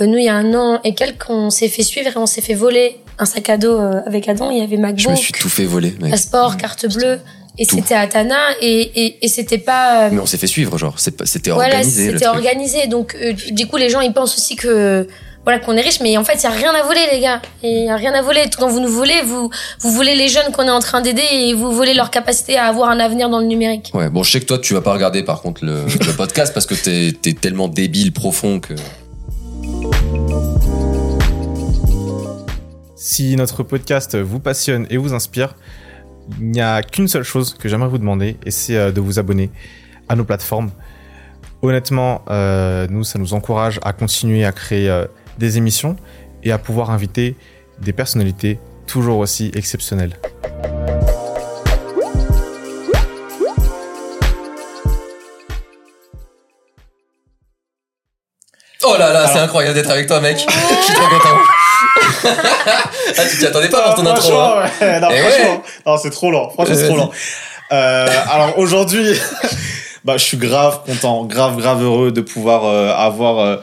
Euh, nous, il y a un an et quelques, on s'est fait suivre et on s'est fait voler un sac à dos euh, avec Adam. Il y avait MacBook, Je me suis tout fait voler, mec. passeport, carte bleue. Et c'était à Tana et, et, et c'était pas... euh, Mais on s'est fait suivre, genre. C'était voilà, organisé. c'était organisé. Donc, euh, du coup, les gens, ils pensent aussi que... Voilà, qu'on est riche, mais en fait, il y a rien à voler, les gars. Il y a rien à voler. Quand vous nous volez, vous, vous volez les jeunes qu'on est en train d'aider et vous volez leur capacité à avoir un avenir dans le numérique. Ouais, bon, je sais que toi, tu vas pas regarder par contre le, le podcast parce que t'es es tellement débile, profond que. Si notre podcast vous passionne et vous inspire, il n'y a qu'une seule chose que j'aimerais vous demander, et c'est euh, de vous abonner à nos plateformes. Honnêtement, euh, nous, ça nous encourage à continuer à créer euh, des émissions et à pouvoir inviter des personnalités toujours aussi exceptionnelles. Oh là là, c'est incroyable d'être avec toi, mec. Je suis trop content. ah, tu t'y attendais pas pour ton intro. hein. ouais, non, Eh franchement, non, c'est trop lent. Franchement, c'est trop Vas-y. lent. Euh, alors aujourd'hui, bah, je suis grave content, grave, grave heureux de pouvoir euh, avoir euh,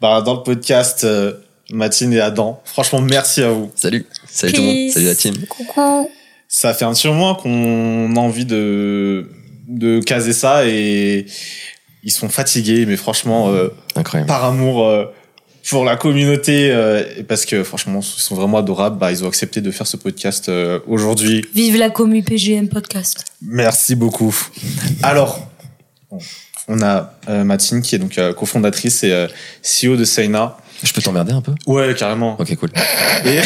bah, dans le podcast euh, Mathilde et Adam. Franchement, merci à vous. Salut. Salut tout le monde. Salut la team. Coucou. Ça fait un petit moment qu'on a envie de de caser ça et ils sont fatigués, mais franchement, euh, Incroyable. par amour euh, pour la communauté, euh, parce que franchement, ils sont vraiment adorables. Bah, ils ont accepté de faire ce podcast euh, aujourd'hui. Vive la commu PGM podcast. Merci beaucoup. Alors, on a euh, Mathilde qui est donc euh, cofondatrice et euh, CEO de Seina. Je peux t'emmerder un peu? Ouais, carrément. Ok, cool. Et,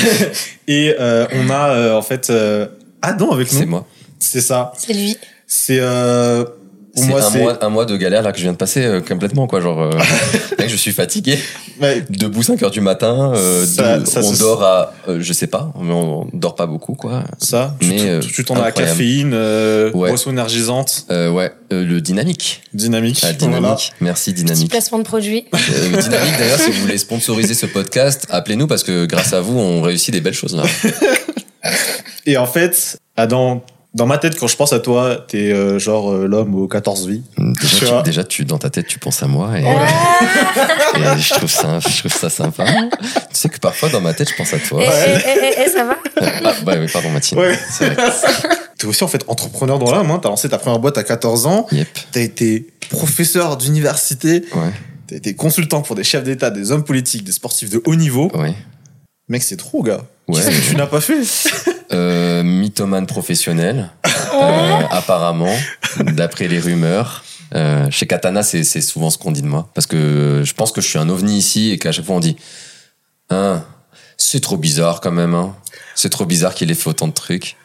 et euh, on a euh, en fait euh, Adam avec C'est nous. moi. C'est ça. C'est lui. C'est euh, C'est moi un c'est mois, un mois de galère là que je viens de passer euh, complètement quoi. Genre, euh, mec, je suis fatigué. Ouais, Debout 5 heures du matin. euh, Ça- de- ça on dort à, euh, je sais pas, mais on dort pas beaucoup quoi. ça. Tu- Mais, tu- euh, tu t'en as la caféine, euh, Ouais. boisson énergisante, Euh, ouais, euh, le dynamique. dynamique. Ah, Voilà. dynamique. Merci Petit dynamique. placement de produit. Euh, Dynamique, d'ailleurs, si vous voulez sponsoriser ce podcast, appelez-nous parce que grâce à vous, on réussit des belles choses là. Et en fait, Adam, dans ma tête, quand je pense à toi, t'es euh, genre euh, l'homme aux 14 vies. Déjà, Tu déjà tu, dans ta tête, tu penses à moi et, Ah. et je, trouve ça, je trouve ça sympa. Tu sais que parfois, dans ma tête, je pense à toi. Eh, eh, eh, eh, eh, ça va Ah, bah oui, pardon, Mathilde. Ouais. T'es aussi en fait entrepreneur dans l'âme. Hein. T'as lancé ta première boîte à 14 ans. Yep. T'as été professeur d'université. Ouais, T'as été consultant pour des chefs d'État, des hommes politiques, des sportifs de haut niveau. ouais. Mec, c'est trop, gars. Ouais. Qu'est-ce que tu n'as pas fait? Euh, mythomane professionnel, euh, apparemment, d'après les rumeurs. Euh, chez Katana, c'est souvent ce qu'on dit de moi. Parce que je pense que je suis un ovni ici et qu'à chaque fois on dit Hein, c'est trop bizarre quand même. Hein. C'est trop bizarre qu'il ait fait autant de trucs.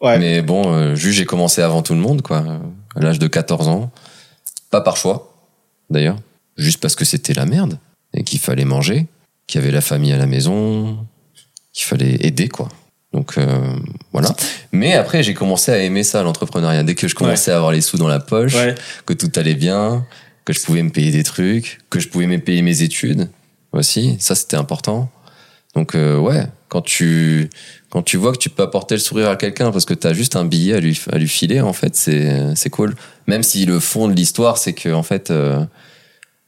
Ouais. Mais bon, euh, juste j'ai commencé avant tout le monde, quoi, à l'âge de 14 ans. Pas par choix, d'ailleurs. Juste parce que c'était la merde. Et qu'il fallait manger, qu'il y avait la famille à la maison, qu'il fallait aider, quoi. Donc euh, voilà. Mais après, j'ai commencé à aimer ça, l'entrepreneuriat. Dès que je commençais à avoir les sous dans la poche, Ouais. que tout allait bien, que je pouvais me payer des trucs, que je pouvais me payer mes études aussi, ça c'était important. Donc euh, ouais, quand tu quand tu vois que tu peux apporter le sourire à quelqu'un parce que tu as juste un billet à lui à lui filer, en fait, c'est c'est cool. Même si le fond de l'histoire, c'est que en fait, euh,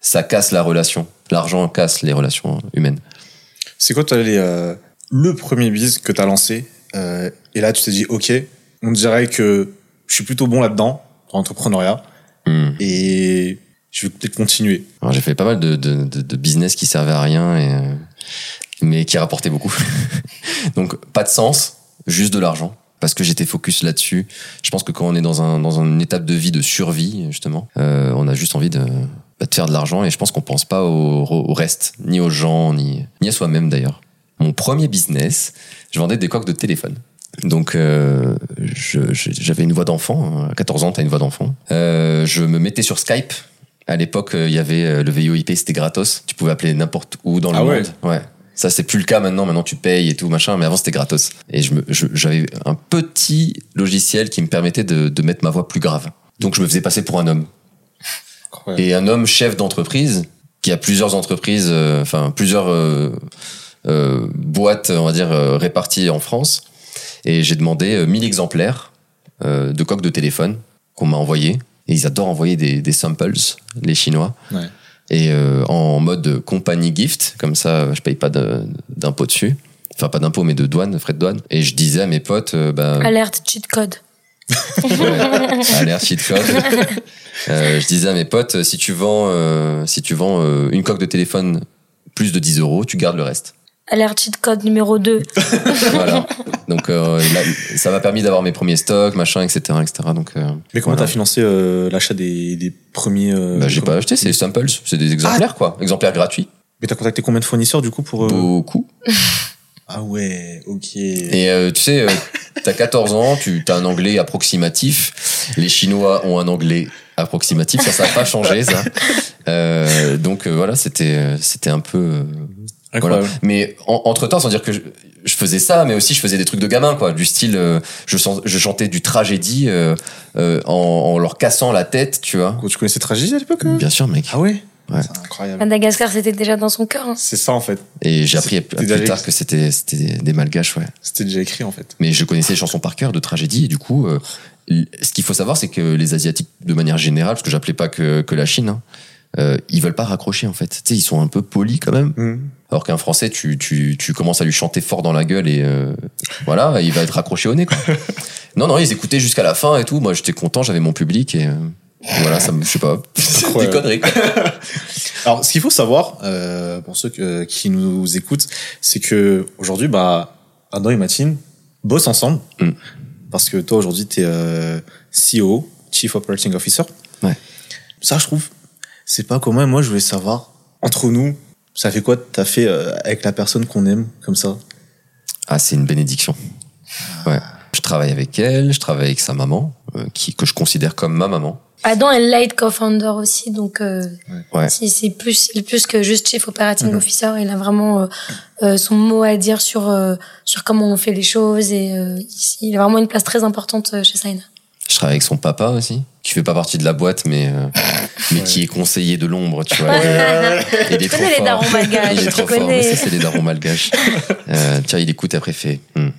ça casse la relation. L'argent casse les relations humaines. C'est quoi, toi, les, euh, le premier business que t'as lancé euh, Et là, tu t'es dit, OK, on dirait que je suis plutôt bon là-dedans, dans l'entrepreneuriat, Hmm. et je vais peut-être continuer. Alors, j'ai fait pas mal de, de, de, de business qui servaient à rien, et, euh, mais qui rapportaient beaucoup. Donc, pas de sens, juste de l'argent. Parce que j'étais focus là-dessus. Je pense que quand on est dans, un, dans une étape de vie de survie, justement, euh, on a juste envie de, bah, de faire de l'argent. Et je pense qu'on pense pas au, au reste, ni aux gens, ni, ni à soi-même d'ailleurs. Mon premier business, je vendais des coques de téléphone. Donc, euh, j'avais une voix d'enfant. hein. À 14 ans, t'as une voix d'enfant. Euh, je me mettais sur Skype. À l'époque, euh, il y avait euh, le VoIP, c'était gratos. Tu pouvais appeler n'importe où dans le Ah monde. Ouais. Ça, c'est plus le cas maintenant. Maintenant, tu payes et tout, machin. Mais avant, c'était gratos. Et je me- je- j'avais un petit logiciel qui me permettait de, de mettre ma voix plus grave. Donc, je me faisais passer pour un homme. Et un homme chef d'entreprise qui a plusieurs entreprises, euh, enfin plusieurs euh, euh, boîtes, on va dire, euh, réparties en France. Et j'ai demandé euh, 1000 exemplaires euh, de coques de téléphone qu'on m'a envoyé. Et ils adorent envoyer des, des samples, les Chinois. Ouais. et euh, en mode compagnie gift, comme ça je paye pas de- d'impôt dessus. Enfin pas d'impôt mais de douane, frais de douane. Et je disais à mes potes, euh, bah, Alerte cheat code. alerte cheat code. Euh, je disais à mes potes, si tu vends, euh, si tu vends euh, une coque de téléphone plus de 10 euros, tu gardes le reste. Alerte cheat code numéro 2. voilà. Donc euh, là, ça m'a permis d'avoir mes premiers stocks, machin, etc., etc. Donc euh, Mais comment voilà. t'as financé euh, l'achat des, des premiers euh, Bah, j'ai pas acheté, c'est des samples, c'est des exemplaires quoi, exemplaires gratuits. Mais t'as contacté combien de fournisseurs du coup pour euh, Beaucoup. Ah ouais, ok. Et euh, tu sais, euh, t'as 14 ans, tu as un anglais approximatif. Les Chinois ont un anglais approximatif, ça, ça n'a pas changé, ça. Euh, donc euh, voilà, c'était, euh, c'était un peu. Voilà. Incroyable. Mais entre temps, sans dire que je, je faisais ça, mais aussi je faisais des trucs de gamin, quoi, du style, euh, je, sens- je chantais du tragédie euh, euh, en, en leur cassant la tête, tu vois. Tu connaissais Tragédie à l'époque Bien sûr, mec. Ah ouais? Ouais. C'est incroyable. Madagascar, c'était déjà dans son cœur. hein. C'est ça en fait. Et j'ai appris plus tard écrit. que c'était, c'était des, malgaches, ouais. C'était déjà écrit en fait. mais je connaissais les chansons par cœur de tragédie et du coup euh, ce qu'il faut savoir c'est que les asiatiques de manière générale parce que j'appelais pas que, que la Chine hein, euh, ils veulent pas raccrocher en fait tu sais ils sont un peu polis quand même Mhm. Alors qu'un français tu, tu, tu commences à lui chanter fort dans la gueule et euh, voilà il va être raccroché au nez quoi. non non ils écoutaient jusqu'à la fin et tout moi j'étais content j'avais mon public et euh, voilà ça me je sais pas des Incroyable. conneries quoi. Alors, ce qu'il faut savoir, euh, pour ceux que- qui nous écoutent, c'est que aujourd'hui, bah, Adam et Mathilde bossent ensemble. Mm. Parce que toi, aujourd'hui, t'es euh, CEO, Chief Operating Officer. Ouais. Ça, je trouve, c'est pas commun. Moi, je voulais savoir, entre nous, ça fait quoi t'as fait euh, avec la personne qu'on aime, comme ça? Ah c'est une bénédiction ouais je travaille avec elle je travaille avec sa maman euh, qui que je considère comme ma maman Adam est light co-founder aussi, donc euh, Ouais. c'est c'est plus, c'est plus que juste chief operating Mhm. officer. Il a vraiment euh, euh, son mot à dire sur euh, sur comment on fait les choses et euh, il- il a vraiment une place très importante chez Saina. Je travaille avec son papa aussi, qui fait pas partie de la boîte, mais, euh, mais qui est conseiller de l'ombre, tu vois. Il est Tu trop connais les darons malgaches, Il est tu trop fort. connais. Mais ça, c'est les darons malgaches. Euh, tiens, il écoute après il fait, Hmm,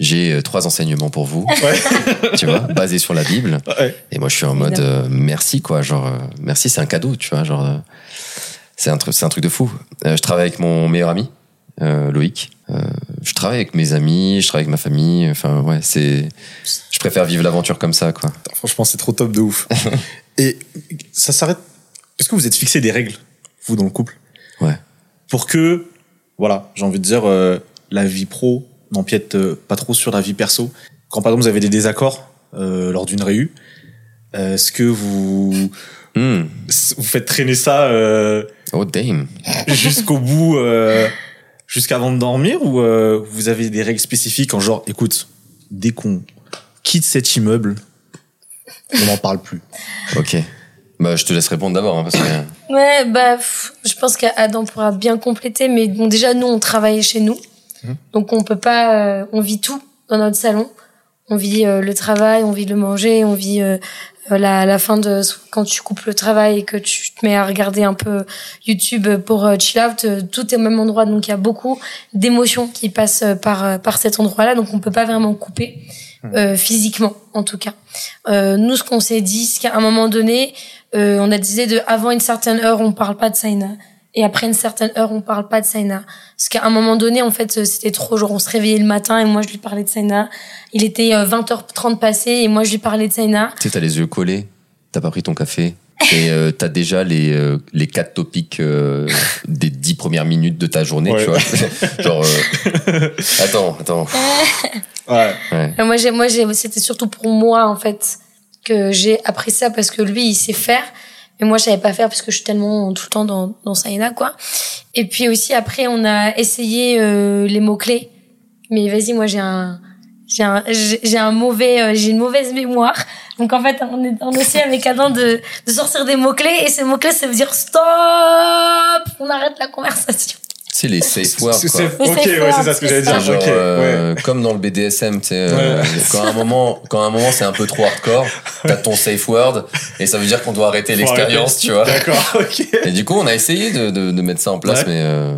j'ai euh, trois enseignements pour vous, tu vois, basés sur la Bible. Ouais. Et moi, je suis en mode euh, merci, quoi. Genre, euh, merci, c'est un cadeau, tu vois. Genre, euh, c'est un truc, c'est un truc de fou. Euh, je travaille avec mon meilleur ami, euh, Loïc. Euh, je travaille avec mes amis, je travaille avec ma famille. Enfin, ouais, c'est. Je préfère vivre l'aventure comme ça, quoi. Franchement, c'est trop top de ouf. Et ça s'arrête. Est-ce que vous êtes fixé des règles, vous, dans le couple? Ouais. Pour que, voilà, j'ai envie de dire, euh, la vie pro n'empiète euh, pas trop sur la vie perso. Quand par exemple vous avez des désaccords euh, lors d'une réu, euh, est-ce que vous Hmm. vous faites traîner ça euh, Oh damn. jusqu'au bout, euh, jusqu'avant de dormir, ou euh, vous avez des règles spécifiques en genre, écoute, dès qu'on quitte cet immeuble, on n'en parle plus. Ok. Bah, je te laisse répondre d'abord, hein, parce que. Ouais, bah, pff, je pense qu'Adam pourra bien compléter, mais bon, déjà, nous, on travaille chez nous. Mhm. Donc, on peut pas, euh, on vit tout dans notre salon. On vit euh, le travail, on vit le manger, on vit euh, la, la fin de, quand tu coupes le travail et que tu te mets à regarder un peu YouTube pour euh, chill out, euh, tout est au même endroit. Donc, il y a beaucoup d'émotions qui passent euh, par, euh, par cet endroit-là. Donc, on peut pas vraiment couper, euh, physiquement, en tout cas. Euh, nous, ce qu'on s'est dit, c'est qu'à un moment donné, euh, on a décidé de avant une certaine heure on parle pas de Saina et après une certaine heure on parle pas de Saina parce qu'à un moment donné en fait euh, c'était trop genre on se réveillait le matin et moi je lui parlais de Saina il était euh, 20h30 passé et moi je lui parlais de Saina Tu sais, t'as les yeux collés, t'as pas pris ton café, et euh, t'as déjà les, euh, les quatre topics euh, des dix premières minutes de ta journée, Ouais. tu vois. Genre, euh, attends, attends. Ouais. Ouais. Euh, moi j'ai moi j'ai c'était surtout pour moi en fait que j'ai appris ça parce que lui il sait faire mais moi je savais pas faire parce que je suis tellement tout le temps dans dans Saina quoi. Et puis aussi après on a essayé euh, les mots clés mais vas-y moi j'ai un j'ai un j'ai un mauvais euh, j'ai une mauvaise mémoire. Donc en fait on est on essaie avec Adam de de sortir des mots clés et ces mots clés ça veut dire stop! On arrête la conversation C'est les safe words, C'est- quoi. Ok, ouais, c'est ça ce que j'allais dire. Genre, Ok, ouais. euh, comme dans le BDSM, tu sais, euh, Ouais. quand à un moment, quand à un moment c'est un peu trop hardcore, t'as ton safe word et ça veut dire qu'on doit arrêter l'expérience, tu vois. D'accord, ok. Et du coup, on a essayé de, de, de mettre ça en place, Ouais. mais, euh,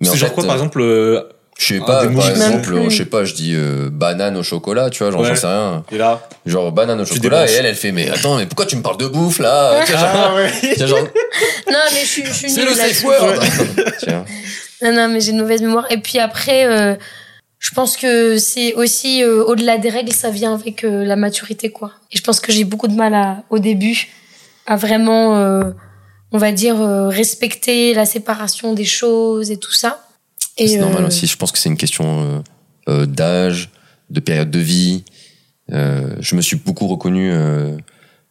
mais en C'est genre fait, quoi, par euh, exemple, euh, Je sais Ah, pas, par exemple, je sais pas, je dis euh, banane au chocolat, tu vois, genre Ouais. j'en sais rien. Et là, Genre banane au Tu chocolat, et elle, elle fait, mais attends, mais pourquoi tu me parles de bouffe là? Genre, ouais. genre, Non, mais je suis, je suis C'est le safe word. Non, non, mais j'ai une mauvaise mémoire. Et puis après, euh, je pense que c'est aussi, euh, au-delà des règles, ça vient avec euh, la maturité, quoi. Et je pense que j'ai beaucoup de mal à, au début à vraiment, on va dire, respecter la séparation des choses et tout ça. Et, C'est normal aussi. Je pense que c'est une question d'âge, de période de vie. Je me suis beaucoup reconnu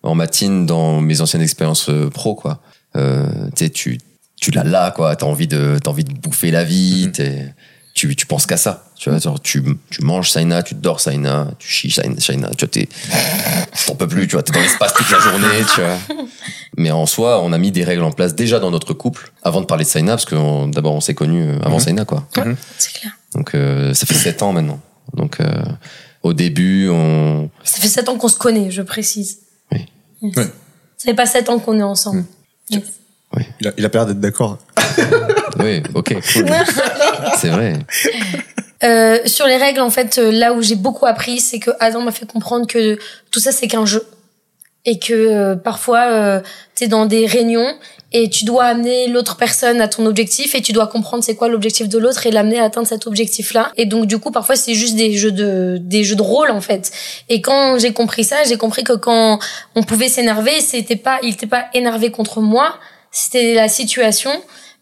en matine dans mes anciennes expériences pro, quoi. Tu tu l'as là, quoi. T'as envie de t'as envie de bouffer la vie. Mhm. t'es- Tu, tu penses qu'à ça. Tu vois, genre, tu, tu manges Saina, tu dors Saina, tu chies Saina, tu vois, t'es, t'en peux plus, tu vois, t'es dans l'espace toute la journée, tu vois. Mais en soi, on a mis des règles en place déjà dans notre couple, avant de parler de Saina, parce que on- d'abord on s'est connus euh, avant Mhm. Saina, quoi. c'est clair. Donc euh, ça fait sept ans maintenant. Donc euh, au début, on Ça fait sept ans qu'on se connaît, je précise. Oui. Yes. Ouais. Ça fait pas sept ans qu'on est ensemble. Yes. Il a, il a peur d'être d'accord. oui, ok, cool. C'est vrai. Euh, sur les règles, en fait, euh, là où j'ai beaucoup appris, c'est que Adam m'a fait comprendre que tout ça, c'est qu'un jeu. Et que euh, parfois, euh, tu es dans des réunions et tu dois amener l'autre personne à ton objectif et tu dois comprendre c'est quoi l'objectif de l'autre et l'amener à atteindre cet objectif-là. Et donc, du coup, parfois, c'est juste des jeux de, des jeux de rôle, en fait. Et quand j'ai compris ça, j'ai compris que quand on pouvait s'énerver, c'était pas, il était pas énervé contre moi, c'était la situation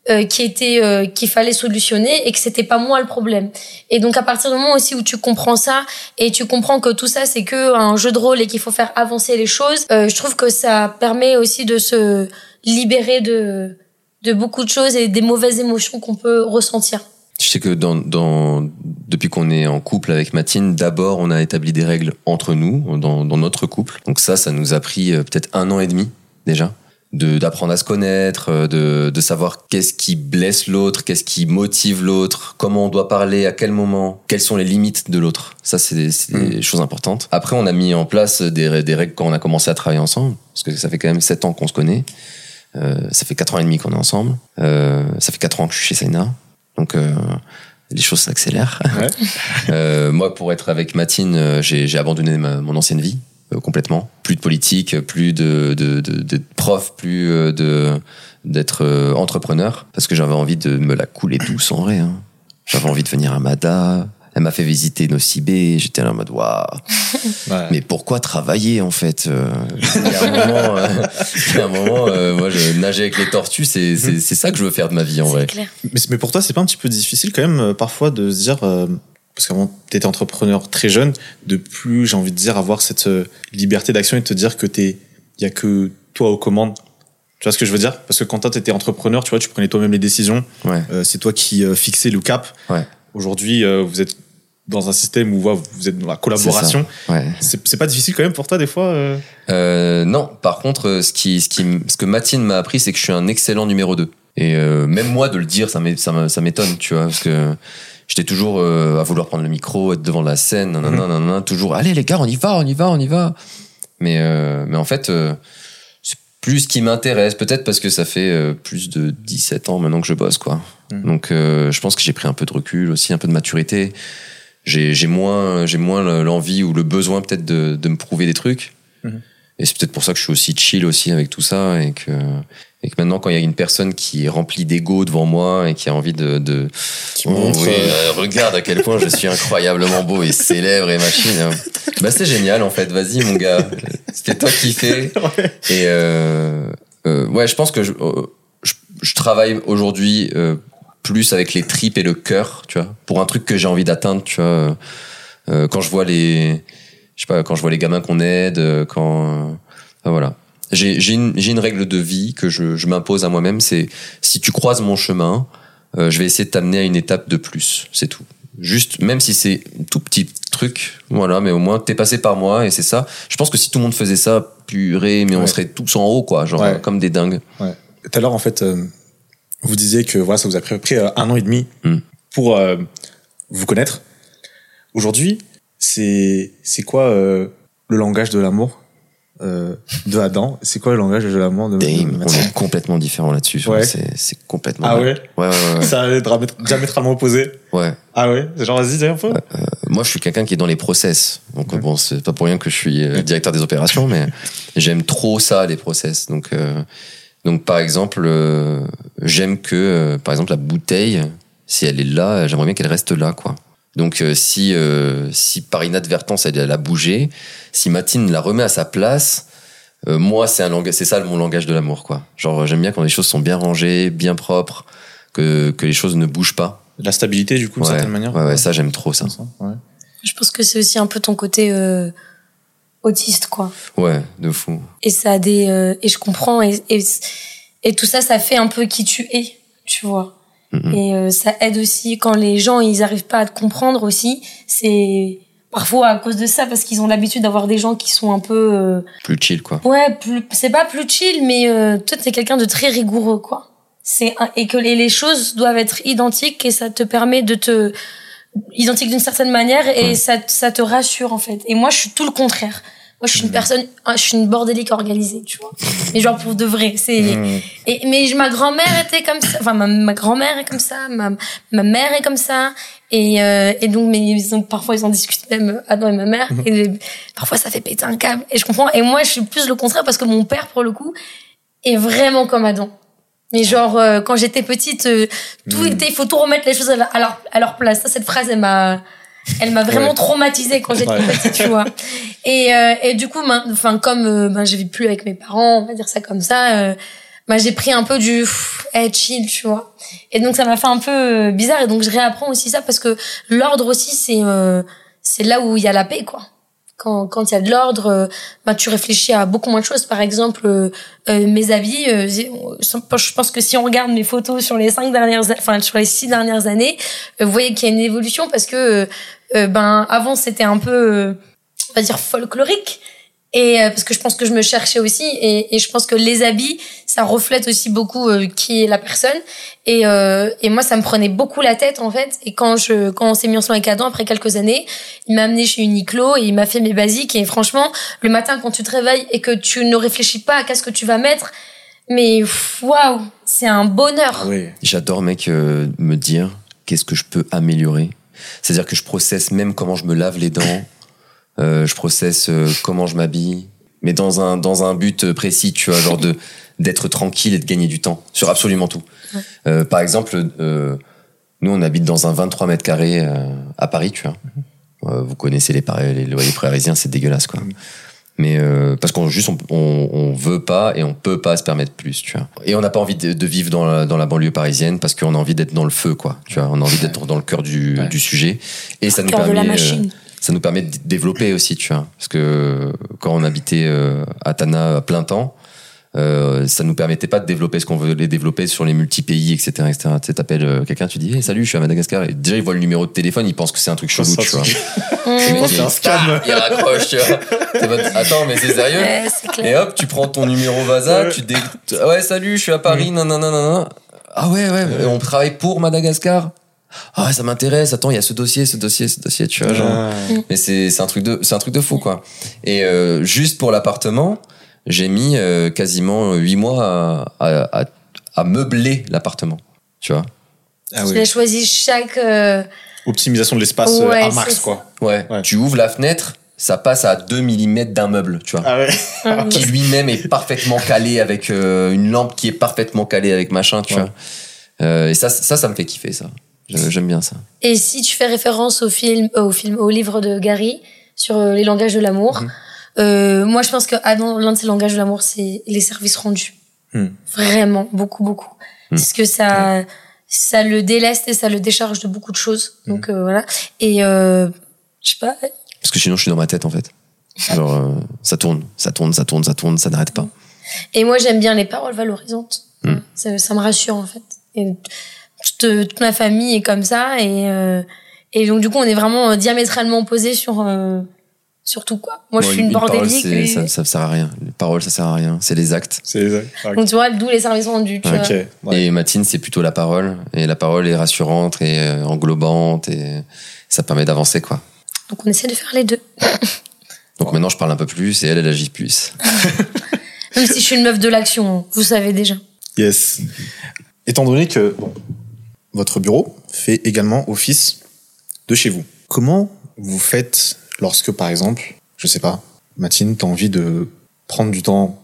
euh, qui était euh, qu'il fallait solutionner et que c'était pas moi le problème. Et donc à partir du moment aussi où tu comprends ça et tu comprends que tout ça c'est que un jeu de rôle et qu'il faut faire avancer les choses, euh, je trouve que ça permet aussi de se libérer de de beaucoup de choses et des mauvaises émotions qu'on peut ressentir. Je sais que depuis qu'on est en couple avec Matine, d'abord on a établi des règles entre nous dans, dans notre couple. Donc ça, ça nous a pris peut-être un an et demi déjà d'apprendre à se connaître, euh, de de savoir qu'est-ce qui blesse l'autre, qu'est-ce qui motive l'autre, comment on doit parler, à quel moment, quelles sont les limites de l'autre. Ça c'est des, des choses importantes. Après on a mis en place des des règles quand on a commencé à travailler ensemble parce que ça fait quand même sept ans qu'on se connaît. Euh, ça fait quatre ans et demi qu'on est ensemble. Euh, ça fait quatre ans que je suis chez Saina. Donc euh, les choses s'accélèrent. Ouais. Euh, moi, pour être avec Matine, euh, j'ai j'ai abandonné ma- mon ancienne vie complètement. Plus de politique, plus de, de, de, de prof, plus euh, de d'être euh, entrepreneur, parce que j'avais envie de me la couler douce en vrai. hein. J'avais envie de venir à Mada. Elle m'a fait visiter Nocibé. J'étais là en mode waouh. Ouais. Mais pourquoi travailler en fait Euh, Il y a un moment, euh, il y a un moment euh, moi je nageais avec les tortues. C'est c'est c'est ça que je veux faire de ma vie en vrai. clair. Mais, mais pour toi, c'est pas un petit peu difficile quand même euh, parfois de se dire, euh, parce qu'avant t'étais entrepreneur très jeune, de plus, j'ai envie de dire, avoir cette euh, liberté d'action et de te dire que t'es, y a que toi aux commandes. Tu vois ce que je veux dire? Parce que quand toi t'étais entrepreneur, tu vois, tu prenais toi-même les décisions. Ouais. Euh, c'est toi qui euh, fixais le cap. Ouais. Aujourd'hui, euh, vous êtes dans un système où voilà, vous êtes dans la collaboration. Ouais. C'est c'est pas difficile quand même pour toi des fois euh? Non, par contre, ce qui, ce qui, ce que Matine m'a appris, c'est que je suis un excellent numéro 2. Et euh, même moi de le dire, ça m'é- ça m'étonne, tu vois, parce que j'étais toujours euh, à vouloir prendre le micro, être devant la scène, nanana, nanana, toujours, allez les gars, on y va, on y va, on y va. Mais, euh, mais en fait, euh, c'est plus ce qui m'intéresse, peut-être parce que ça fait plus de 17 ans maintenant que je bosse, quoi. Mhm. Donc, je pense que j'ai pris un peu de recul aussi, un peu de maturité. J'ai j'ai moins, j'ai moins l'envie ou le besoin peut-être de, de me prouver des trucs. Mhm. Et c'est peut-être pour ça que je suis aussi chill aussi avec tout ça et que, et que maintenant quand il y a une personne qui est remplie d'ego devant moi et qui a envie de, de Qui Oh, montre, oui, euh, euh, regarde à quel point je suis incroyablement beau et célèbre et machine. hein. Bah c'est génial en fait. Vas-y mon gars, c'était toi qui fais. Et euh, euh, ouais, je pense que je, euh, je, je travaille aujourd'hui euh, plus avec les tripes et le cœur, tu vois, pour un truc que j'ai envie d'atteindre, tu vois. Quand je vois les, je sais pas, quand je vois les gamins qu'on aide, quand, euh, enfin, voilà. J'ai une, une règle de vie que je, je m'impose à moi-même, c'est si tu croises mon chemin, euh, je vais essayer de t'amener à une étape de plus, c'est tout. Juste, même si c'est un tout petit truc, voilà, mais au moins t'es passé par moi et c'est ça. Je pense que si tout le monde faisait ça, purée, mais on Ouais. serait tous en haut, quoi, genre Ouais. comme des dingues. Tout à l'heure, en fait, euh, vous disiez que voilà, ça vous a pris, pris, euh, un an et demi Mm. pour euh, vous connaître. Aujourd'hui, c'est c'est quoi euh, le langage de l'amour? Euh, de Adam. C'est quoi le langage de l'amour de, Damn, on est complètement différents là-dessus. Ouais. C'est, c'est complètement. Ah ouais Ouais, ouais, ouais. Ça est diamétralement opposé. ouais. Ah ouais Genre, vas-y, un peu. Moi, je suis quelqu'un qui est dans les process. Donc, euh, bon, c'est pas pour rien que je suis euh, directeur des opérations, mais j'aime trop ça, les process. Donc, euh, donc par exemple, euh, j'aime que, euh, par exemple, la bouteille, si elle est là, j'aimerais bien qu'elle reste là, quoi. Donc, euh, si, euh, si par inadvertance elle, elle a bougé, si Matine la remet à sa place, euh, moi, c'est un langage, c'est ça mon langage de l'amour, quoi. Genre, j'aime bien quand les choses sont bien rangées, bien propres, que, que les choses ne bougent pas. La stabilité, du coup, d'une Ouais, certaine manière. ouais, ouais, ça, j'aime trop ça. Ouais. Je pense que c'est aussi un peu ton côté euh, autiste, quoi. Ouais, de fou. Et ça a des euh, et je comprends et, et et tout ça, ça fait un peu qui tu es, tu vois. Mhm. Et euh, ça aide aussi quand les gens ils arrivent pas à te comprendre aussi. C'est parfois à cause de ça parce qu'ils ont l'habitude d'avoir des gens qui sont un peu euh, Plus chill, quoi. ouais plus c'est pas plus chill mais euh, toi t'es quelqu'un de très rigoureux quoi. C'est un- et que les, les choses doivent être identiques et ça te permet de te identique d'une certaine manière et Ouais. ça, ça te rassure en fait. Et moi je suis tout le contraire. Moi je suis une personne, je suis une bordélique organisée, tu vois. Mais genre pour de vrai, c'est Mmh. et, mais ma grand-mère était comme ça. Enfin, ma, ma grand-mère est comme ça. Ma, ma mère est comme ça. Et, euh, et donc, mais ils ont, parfois, ils en discutent même Adam et ma mère. Et parfois, ça fait péter un câble. Et je comprends. Et moi, je suis plus le contraire parce que mon père, pour le coup, est vraiment comme Adam. Mais genre, euh, quand j'étais petite, euh, tout Mm. était, il faut tout remettre les choses à leur, à leur place. Ça, cette phrase, elle m'a, elle m'a vraiment Ouais. traumatisée quand j'étais Ouais. petite, tu vois. Et, euh, et du coup, enfin, comme euh, ben, je vis plus avec mes parents, on va dire ça comme ça, euh, ben, j'ai pris un peu du pff, eh, chill, tu vois. Et donc, ça m'a fait un peu euh, bizarre. Et donc, je réapprends aussi ça parce que l'ordre aussi, c'est euh, c'est là où il y a la paix, quoi. Quand quand il y a de l'ordre, ben, tu réfléchis à beaucoup moins de choses. Par exemple, euh, euh, mes habits. euh, je pense que si on regarde mes photos sur les cinq dernières, enfin sur les six dernières années, vous voyez qu'il y a une évolution parce que ben avant c'était un peu, on va dire folklorique. Et euh, parce que je pense que je me cherchais aussi. Et, et je pense que les habits ça reflète aussi beaucoup euh, qui est la personne. Et euh, et moi ça me prenait beaucoup la tête en fait. Et quand je quand on s'est mis ensemble avec Adam après quelques années il m'a amené chez Uniqlo et il m'a fait mes basiques. Et franchement le matin quand tu te réveilles et que tu ne réfléchis pas à qu'est-ce que tu vas mettre mais waouh c'est un bonheur. Ah ouais. J'adore, mec, euh, me dire qu'est-ce que je peux améliorer. C'est-à-dire que je processe même comment je me lave les dents, je processe euh, comment je m'habille, mais dans un dans un but précis, tu vois, genre de d'être tranquille et de gagner du temps sur absolument tout. Ouais. Euh, par exemple, euh, nous on habite dans un 23 mètres carrés euh, à Paris, tu vois. Euh, vous connaissez les, les loyers parisiens, c'est dégueulasse, quoi. Mais euh, parce qu'on juste on, on, on veut pas et on peut pas se permettre plus, tu vois. Et on n'a pas envie de, de vivre dans la, dans la banlieue parisienne parce qu'on a envie d'être dans le feu, quoi. Tu vois, on a envie d'être dans le cœur du, Ouais. du sujet. Et ça nous cœur de permet, la euh, machine ça nous permet de développer aussi, tu vois. Parce que quand on habitait euh, à Tana à plein temps, euh, ça nous permettait pas de développer ce qu'on voulait développer sur les multi-pays, etc., etc. Tu sais, t'appelles euh, quelqu'un, tu dis, hey, salut, je suis à Madagascar. Et déjà, il voit le numéro de téléphone, il pense que c'est un truc chelou, Ça, tu vois. c'est- c'est un il- scam. Il raccroche, tu vois. Attends, mais c'est sérieux? Ouais, Et hop, tu prends ton numéro Vasa, Ouais. tu dé... ouais, salut, je suis à Paris, non, non, non, non, non. Ah ouais, ouais, on travaille pour Madagascar. Ah, ça m'intéresse. Attends, il y a ce dossier, ce dossier, ce dossier, tu vois, genre. Ah. Mais c'est c'est un truc de c'est un truc de fou quoi. Et euh, juste pour l'appartement, j'ai mis euh, quasiment huit mois à, à, à, à meubler l'appartement. Tu vois. Ah tu oui. as choisi chaque euh, Optimisation de l'espace Ouais, à max, quoi. Ouais. Ouais. Tu ouvres la fenêtre, ça passe à 2 mm d'un meuble, tu vois. Ah ouais. hum, qui lui-même est parfaitement calé avec euh, une lampe qui est parfaitement calée avec machin, tu Ouais. vois. Euh, et ça, ça, ça me fait kiffer, ça. J'aime bien ça. Et si tu fais référence au film, euh, au film, au livre de Gary sur euh, les langages de l'amour, Mhm. euh, moi je pense que l'un de ses langages de l'amour, c'est les services rendus. Mhm. Vraiment, beaucoup, beaucoup. Mhm. Parce que ça, ça le déleste et ça le décharge de beaucoup de choses. Mhm. Donc euh, voilà. Et je sais pas. Parce que sinon, je suis dans ma tête, en fait. Genre, ça tourne, ça tourne, ça tourne, ça tourne, ça n'arrête pas. Et moi j'aime bien les paroles valorisantes. Mhm. Ça, ça me rassure en fait. Et toute, toute ma famille est comme ça et euh, et donc du coup on est vraiment euh, diamétralement opposés sur euh, sur tout quoi. Moi je suis une, bordélique. et- ça, ça sert à rien. Les paroles, ça sert à rien. C'est les actes. C'est les ah, Donc tu vois, d'où les services rendus. Tu vois. Ouais. Et Matine, c'est plutôt la parole. Et la parole est rassurante et englobante et ça permet d'avancer, quoi. Donc on essaie de faire les deux. Donc maintenant, je parle un peu plus et elle, elle agit plus. Même si je suis une meuf de l'action, vous savez déjà. Yes. Étant donné que bon, votre bureau fait également office de chez vous, comment vous faites lorsque, par exemple, je sais pas, Mathine, t'as envie de prendre du temps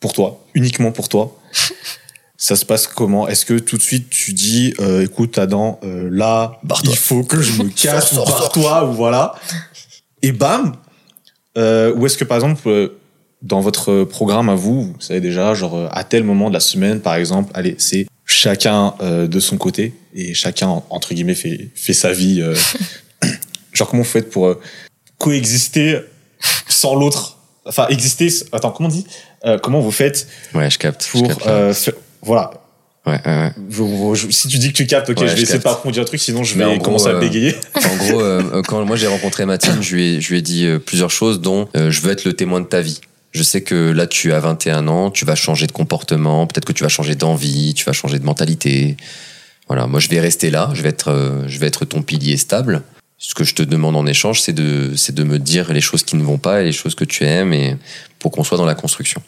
pour toi, uniquement pour toi? Ça se passe comment? Est-ce que tout de suite tu dis, euh, écoute Adam, euh, là, il faut que je me casse, Sors, ou sors, barre-toi, ou voilà. Et bam! Euh, Ou est-ce que par exemple, dans votre programme à vous, vous savez déjà, genre à tel moment de la semaine, par exemple, allez, c'est chacun euh, de son côté et chacun entre guillemets fait fait sa vie. euh, genre comment vous faites pour euh, coexister sans l'autre? Enfin, exister. Attends, comment on dit? Euh, Comment vous faites Ouais, je capte. je pour capte, là. euh, voilà. Ouais, ouais, ouais. Je- je- si tu dis que tu captes, ok, Ouais, je vais je essayer de pas approfondir le truc, sinon je Mais vais gros, commencer à euh, bégayer. En gros, euh, quand moi j'ai rencontré Mathilde, je lui ai, je lui ai dit plusieurs choses, dont euh, je veux être le témoin de ta vie. Je sais que là, tu as 21 ans, tu vas changer de comportement, peut-être que tu vas changer d'envie, tu vas changer de mentalité. Voilà, moi je vais rester là, je vais être, euh, je vais être ton pilier stable. Ce que je te demande en échange, c'est de, c'est de me dire les choses qui ne vont pas et les choses que tu aimes, et pour qu'on soit dans la construction.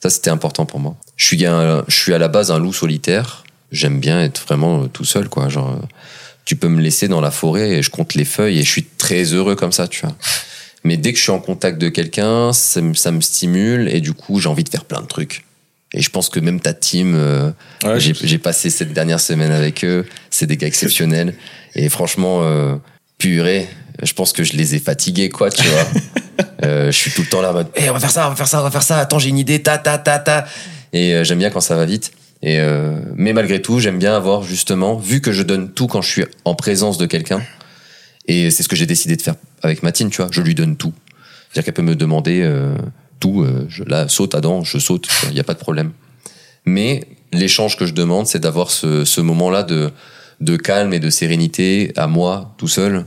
Ça, c'était important pour moi. Je suis, je suis à la base un loup solitaire. J'aime bien être vraiment euh, tout seul, quoi. Genre, euh, tu peux me laisser dans la forêt et je compte les feuilles et je suis très heureux comme ça, tu vois. Mais dès que je suis en contact de quelqu'un, ça, me- ça me stimule et du coup, j'ai envie de faire plein de trucs. Et je pense que même ta team, euh, Ouais, j'ai passé cette dernière semaine avec eux. C'est des gars exceptionnels. Et franchement, euh, purée, je pense que je les ai fatigués, quoi, tu vois. Euh, je suis tout le temps là en mode, Eh, on va faire ça, on va faire ça, on va faire ça. Attends, j'ai une idée, ta, ta, ta, ta. Et euh, j'aime bien quand ça va vite. Et mais malgré tout, j'aime bien avoir justement, vu que je donne tout quand je suis en présence de quelqu'un. Et c'est ce que j'ai décidé de faire avec Matine, tu vois. Je lui donne tout. C'est-à-dire qu'elle peut me demander euh, tout. euh, je, là, saute Adam, je saute. Il n'y a pas de problème. Mais l'échange que je demande, c'est d'avoir ce, ce moment-là de, de calme et de sérénité à moi, tout seul.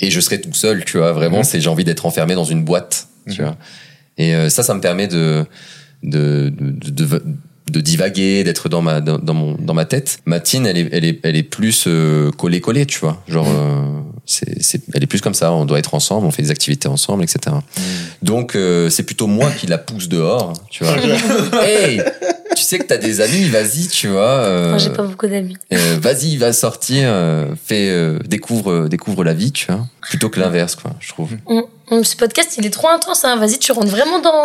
Et je serai tout seul, tu vois. Vraiment, Mhm. c'est j'ai envie d'être enfermé dans une boîte, tu Mhm. vois. Et euh, ça, ça me permet de de, de, de, de divaguer, d'être dans ma dans, dans mon dans ma tête. Matine, elle est elle est elle est plus euh, collée collée, tu vois. Genre euh, c'est c'est elle est plus comme ça. On doit être ensemble, on fait des activités ensemble, etc. Donc euh, c'est plutôt moi qui la pousse dehors, tu vois. hey, tu sais que t'as des amis, vas-y, tu vois. euh, Moi, j'ai pas beaucoup d'amis. euh, vas-y, va sortir, euh, fais euh, découvre euh, découvre la vie, tu vois. Plutôt que l'inverse, quoi. Je trouve. Hum, hum, Ce podcast, il est trop intense, hein. Vas-y, tu rentres vraiment dans.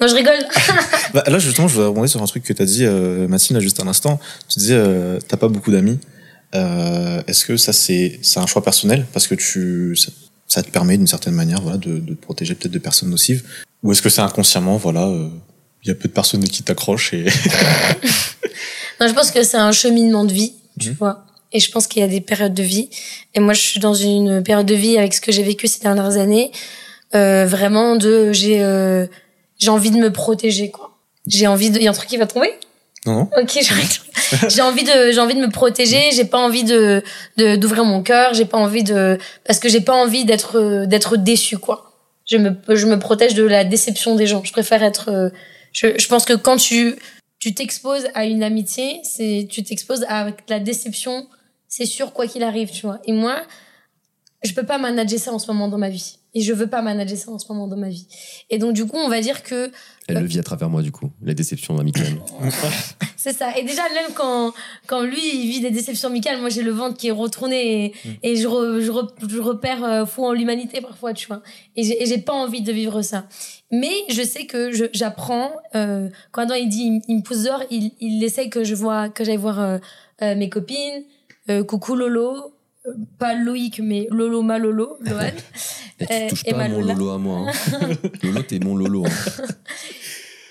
Non, je rigole. Bah, là, justement, je voudrais rebondir sur un truc que tu as dit, euh, Mathilde, là, juste un instant. Tu disais, euh, t'as pas beaucoup d'amis. Euh, Est-ce que ça, c'est c'est un choix personnel Parce que tu, ça, ça te permet, d'une certaine manière, voilà, de, de te protéger peut-être de personnes nocives? Ou est-ce que c'est inconsciemment, voilà, euh, il y a peu de personnes qui t'accrochent et... Non, je pense que c'est un cheminement de vie, tu Mhm. vois. Et je pense qu'il y a des périodes de vie. Et moi, je suis dans une période de vie avec ce que j'ai vécu ces dernières années. Euh, vraiment de, j'ai, euh, j'ai envie de me protéger, quoi. J'ai envie de, il y a un truc qui va tomber? Non, Ok, j'ai envie de, j'ai envie de me protéger. J'ai pas envie de, de, d'ouvrir mon cœur. J'ai pas envie de, parce que j'ai pas envie d'être, d'être déçu, quoi. Je me, je me protège de la déception des gens. Je préfère être, je, je pense que quand tu, tu t'exposes à une amitié, c'est, tu t'exposes à la déception, c'est sûr, quoi qu'il arrive, tu vois. Et moi, je peux pas manager ça en ce moment dans ma vie. Et je veux pas manager ça en ce moment dans ma vie. Et donc, du coup, on va dire que Elle le vit à travers moi, du coup. La déception amicale. C'est ça. Et déjà, même quand, quand lui, il vit des déceptions amicales, moi, j'ai le ventre qui est retourné et, et je, re- je, re- je repère euh, fou en l'humanité parfois, tu vois. Et j'ai et j'ai pas envie de vivre ça. Mais je sais que je- j'apprends, euh, quand Adam, il dit, il, il me pousse dehors, il, il essaie que je vois, que j'aille voir euh, euh, mes copines, euh, coucou Lolo, pas Loïc, mais Lolo ma Lolo, Lohan. Et tu Euh, touches et pas mon lolo à moi. Hein. lolo, t'es mon lolo. hein.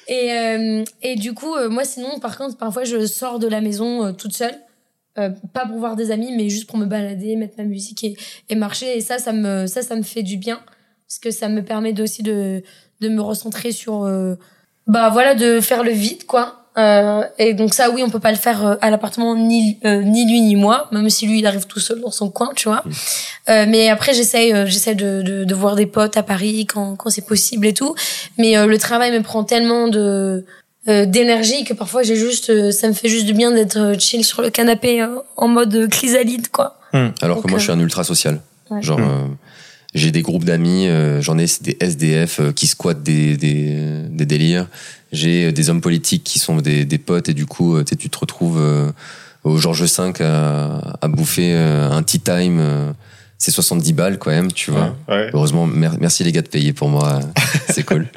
Et, euh, et du coup, euh, moi, sinon, par contre, parfois, je sors de la maison euh, toute seule. Pas pour voir des amis, mais juste pour me balader, mettre ma musique et, et marcher. Et ça, ça me, ça, ça me fait du bien. Parce que ça me permet aussi de, de me recentrer sur, bah voilà, de faire le vide, quoi. Euh, et donc ça, oui, on peut pas le faire euh, à l'appartement, ni, euh, ni lui ni moi, même si lui, il arrive tout seul dans son coin, tu vois. Euh, mais après, j'essaye, euh, j'essaie de, de, de voir des potes à Paris quand, quand c'est possible et tout. Mais euh, le travail me prend tellement de euh, d'énergie que parfois j'ai juste, euh, ça me fait juste du bien d'être chill sur le canapé euh, en mode chrysalide, quoi. Alors que moi, euh, je suis un ultra social. Ouais. Genre, Mm. euh, J'ai des groupes d'amis, euh, j'en ai des SDF euh, qui squattent des, des, des délires. J'ai euh, des hommes politiques qui sont des, des potes et du coup, euh, tu te retrouves euh, au Georges V à, à bouffer un tea time. c'est 70 balles quand même, tu vois. Ouais. Heureusement, mer- merci les gars de payer pour moi, c'est cool.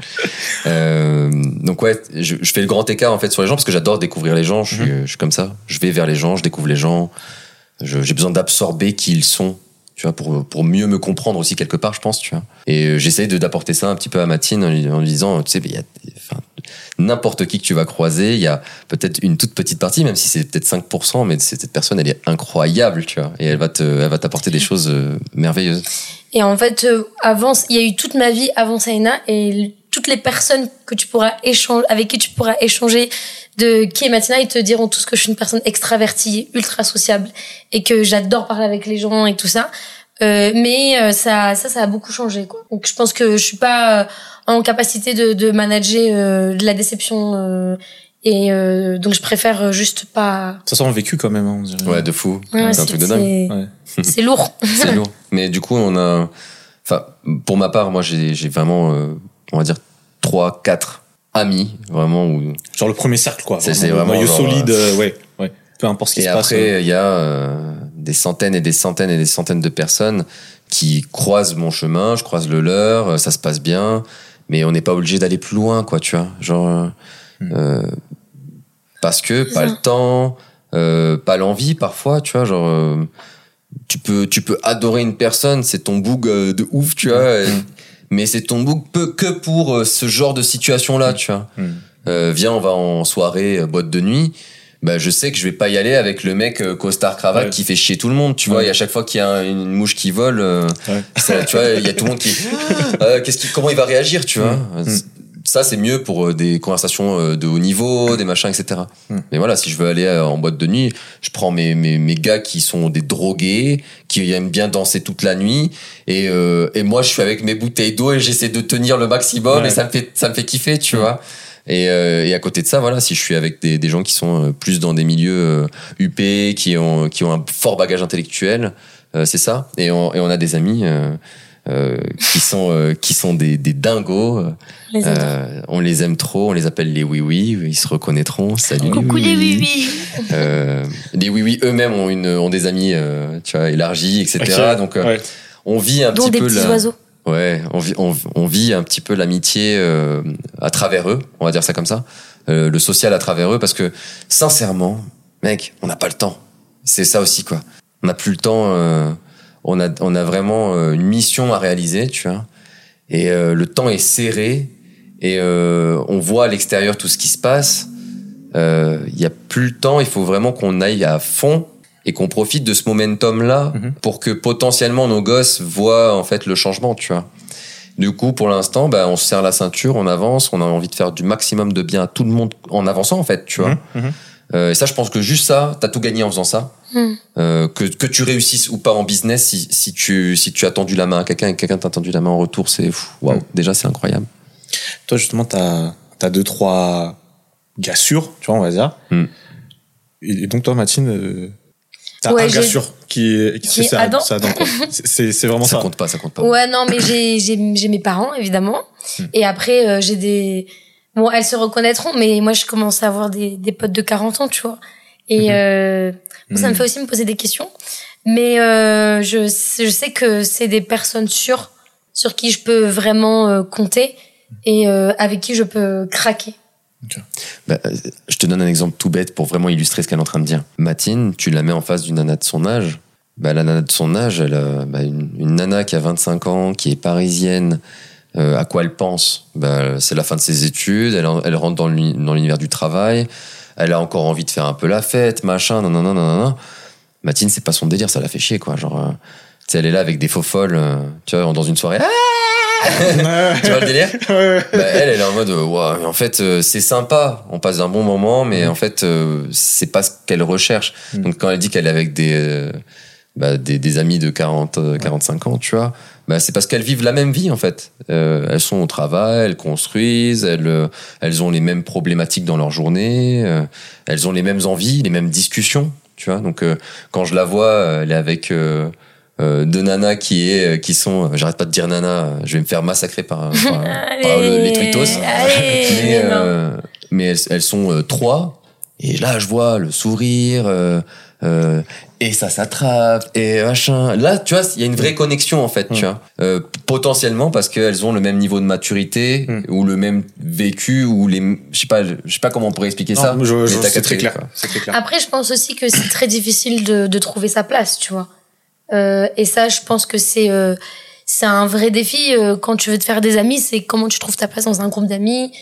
Euh, donc ouais, je, je fais le grand écart en fait sur les gens parce que j'adore découvrir les gens. Je suis, je suis comme ça. Je vais vers les gens, je découvre les gens. J'ai besoin d'absorber qui ils sont, tu vois, pour pour mieux me comprendre aussi quelque part, je pense, tu vois. Et euh, j'essaye d'apporter ça un petit peu à Matine en lui, en lui disant, tu sais, il y a enfin, n'importe qui que tu vas croiser, il y a peut-être une toute petite partie, même si c'est peut-être 5%, mais cette personne, elle est incroyable, tu vois, et elle va te, elle va t'apporter des choses euh, merveilleuses. Et en fait, euh, avant, il y a eu toute ma vie avant Saina et toutes les personnes que tu pourras échanger, avec qui tu pourras échanger de qui est Matina, ils te diront tous que je suis une personne extravertie, ultra sociable et que j'adore parler avec les gens et tout ça. Euh, mais euh, ça, ça, ça a beaucoup changé. Quoi. Donc je pense que je suis pas euh, en capacité de, de manager euh, de la déception euh, et euh, donc je préfère juste pas. Ça sent vécu quand même, hein, on dirait. Ouais, de fou. Ouais, c'est un truc de dingue. c'est- Ouais. C'est lourd. C'est lourd. Mais du coup, on a. Enfin, pour ma part, moi, j'ai j'ai vraiment, euh, on va dire, trois, quatre amis, vraiment. Où... Genre le premier cercle, quoi. C'est- vraiment noyau genre, solide, euh, ouais, ouais. Peu importe ce qui se passe. après, il y a euh, des centaines et des centaines et des centaines de personnes qui croisent mon chemin, je croise le leur, euh, ça se passe bien, mais on n'est pas obligé d'aller plus loin, quoi, tu vois. Genre. euh, Hmm. euh, parce que pas le temps, euh, pas l'envie parfois, tu vois, genre. euh, tu peux, tu peux adorer une personne, c'est ton boug euh, de ouf, tu vois. Mm. Mais c'est ton boug peu que pour euh, ce genre de situation-là, tu vois. Hmm. Euh, viens, on va en soirée, euh, boîte de nuit. Bah, je sais que je vais pas y aller avec le mec euh, costard cravate Ouais. qui fait chier tout le monde, tu vois. Et à chaque fois qu'il y a un- une mouche qui vole, euh, Ouais. ça, tu vois, il y a tout le monde qui, Euh, qu'est-ce qui, comment il va réagir, tu vois. Mm. Ça, c'est mieux pour euh, des conversations euh, de haut niveau, des machins, etc. Mm. Mais voilà, si je veux aller euh, en boîte de nuit, je prends mes, mes, mes gars qui sont des drogués, qui aiment bien danser toute la nuit, et, euh, et moi, je suis avec mes bouteilles d'eau et j'essaie de tenir le maximum, Ouais. et ça me fait, ça me fait kiffer, tu Mm. vois. Et, euh, et à côté de ça, voilà, si je suis avec des, des gens qui sont plus dans des milieux huppés, qui ont, qui ont un fort bagage intellectuel, euh, c'est ça. Et on, et on a des amis euh, euh, qui sont euh, qui sont des, des dingos. Les. Euh, on les aime trop, on les appelle les oui oui. Ils se reconnaîtront. Salut. Coucou les oui oui. Euh, les oui oui eux-mêmes ont une ont des amis, euh, tu vois, élargis, etc. Donc euh, Ouais. on vit un Dont petit des peu petits la- oiseaux. Ouais, on vit, on, on vit un petit peu l'amitié euh, à travers eux, on va dire ça comme ça, euh, le social à travers eux, parce que sincèrement, mec, on n'a pas le temps. C'est ça aussi quoi. On n'a plus le temps. Euh, on a, on a vraiment euh, une mission à réaliser, tu vois. Et euh, le temps est serré et euh, on voit à l'extérieur tout ce qui se passe. Euh, Il y a plus le temps. Il faut vraiment qu'on aille à fond et qu'on profite de ce momentum là Mhm. pour que potentiellement nos gosses voient en fait le changement, tu vois. Du coup, pour l'instant, bah, on se serre la ceinture, on avance, on a envie de faire du maximum de bien à tout le monde en avançant, en fait, tu vois. Mhm, mhm. Euh, et ça, je pense que juste ça, t'as tout gagné en faisant ça. Hmm. Euh, que, que tu réussisses ou pas en business, si, si tu si tu as tendu la main à quelqu'un et que quelqu'un t'a tendu la main en retour, c'est fou, waouh. Mm. Déjà, c'est incroyable. Toi, justement, t'as as deux, trois gars sûrs, tu vois, on va dire. Hmm. Et, et donc, toi, Matine, euh, t'as Ouais, un gars sûr qui est, Qui est c'est Adam. c'est Adam, quoi. C'est- vraiment Ça, ça. compte pas, ça compte pas. Ouais, non, mais j'ai j'ai j'ai mes parents évidemment, Hmm. et après euh, j'ai des bon, elles se reconnaîtront, mais moi je commence à avoir des des potes de 40 ans, tu vois, et Mhm. euh, ça me Hmm. fait aussi me poser des questions, mais euh, je je sais que c'est des personnes sûres sur qui je peux vraiment euh, compter et avec qui je peux craquer. Bah, euh, je te donne un exemple tout bête pour vraiment illustrer ce qu'elle est en train de dire. Matine, tu la mets en face d'une nana de son âge. Bah, la nana de son âge, elle a, bah, une, une nana qui a 25 ans, qui est parisienne. Euh, à quoi elle pense bah, C'est la fin de ses études. Elle, en- elle rentre dans l'uni- dans l'univers du travail. Elle a encore envie de faire un peu la fête, machin, non, non, non, non, non. Matine, c'est pas son délire, ça la fait chier, quoi. Genre, euh, tu sais, elle est là avec des faux folles, euh, tu vois, dans une soirée. Ah tu vois le délire bah, elle, elle est en mode, mais en fait, euh, c'est sympa, on passe un bon moment, mais Mhm. en fait, euh, c'est pas ce qu'elle recherche. Mhm. Donc, quand elle dit qu'elle est avec des, euh, bah, des, des amis de 40, euh, 45 ans, tu vois, bah, c'est parce qu'elles vivent la même vie, en fait. Euh, elles sont au travail, elles construisent, elles, euh, elles ont les mêmes problématiques dans leur journée, euh, elles ont les mêmes envies, les mêmes discussions, tu vois. Donc, euh, quand je la vois, elle est avec, euh, euh, de nanas qui est qui sont j'arrête pas de dire nana je vais me faire massacrer par, par, par le- les twittos. Allez, mais elles, elles sont trois. Et là je vois le sourire euh, euh, et ça s'attrape et machin là tu vois il y a une vraie connexion en fait tu vois Euh, potentiellement parce qu'elles ont le même niveau de maturité Mm. ou le même vécu ou les je sais pas je sais pas comment on pourrait expliquer ça je, je- c'est très clair. très. Après, je pense aussi que c'est très difficile de, de trouver sa place, tu vois. Euh, et ça, je pense que c'est euh, c'est un vrai défi euh, quand tu veux te faire des amis. C'est comment tu trouves ta place dans un groupe d'amis,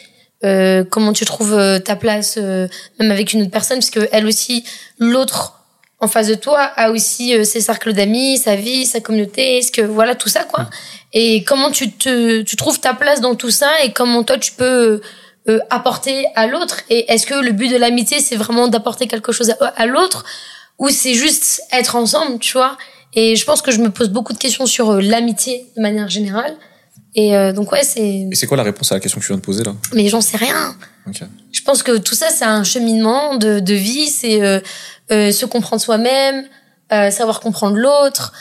euh, comment tu trouves euh, ta place euh, même avec une autre personne, parce que elle aussi, l'autre en face de toi a aussi euh, ses cercles d'amis, sa vie, sa communauté, est-ce que voilà tout ça quoi. Et comment tu te tu trouves ta place dans tout ça et comment toi tu peux euh, apporter à l'autre? Et est-ce que le but de l'amitié c'est vraiment d'apporter quelque chose à, à l'autre? Ou c'est juste être ensemble, tu vois? Et je pense que je me pose beaucoup de questions sur euh, l'amitié de manière générale. Et euh, donc ouais, c'est Et c'est quoi la réponse à la question que tu viens de poser là? Mais j'en sais rien. Ok. Je pense que tout ça, c'est un cheminement de, de vie, c'est euh, euh, se comprendre soi-même, euh, savoir comprendre l'autre,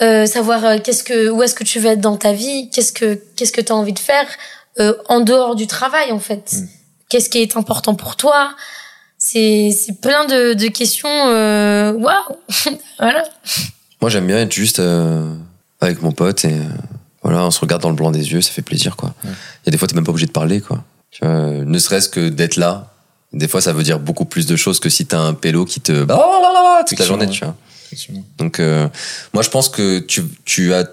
euh, savoir euh, qu'est-ce que où est-ce que tu veux être dans ta vie, qu'est-ce que qu'est-ce que tu as envie de faire euh, en dehors du travail en fait. Mm. Qu'est-ce qui est important pour toi? C'est c'est plein de, de questions waouh. voilà. moi j'aime bien être juste euh, avec mon pote et euh, voilà on se regarde dans le blanc des yeux ça fait plaisir quoi il y a des fois t'es même pas obligé de parler quoi tu vois, ne serait-ce que d'être là des fois ça veut dire beaucoup plus de choses que si t'as un pélo qui te toute la journée ouais. tu vois. Donc, euh, moi, je pense que tu, tu as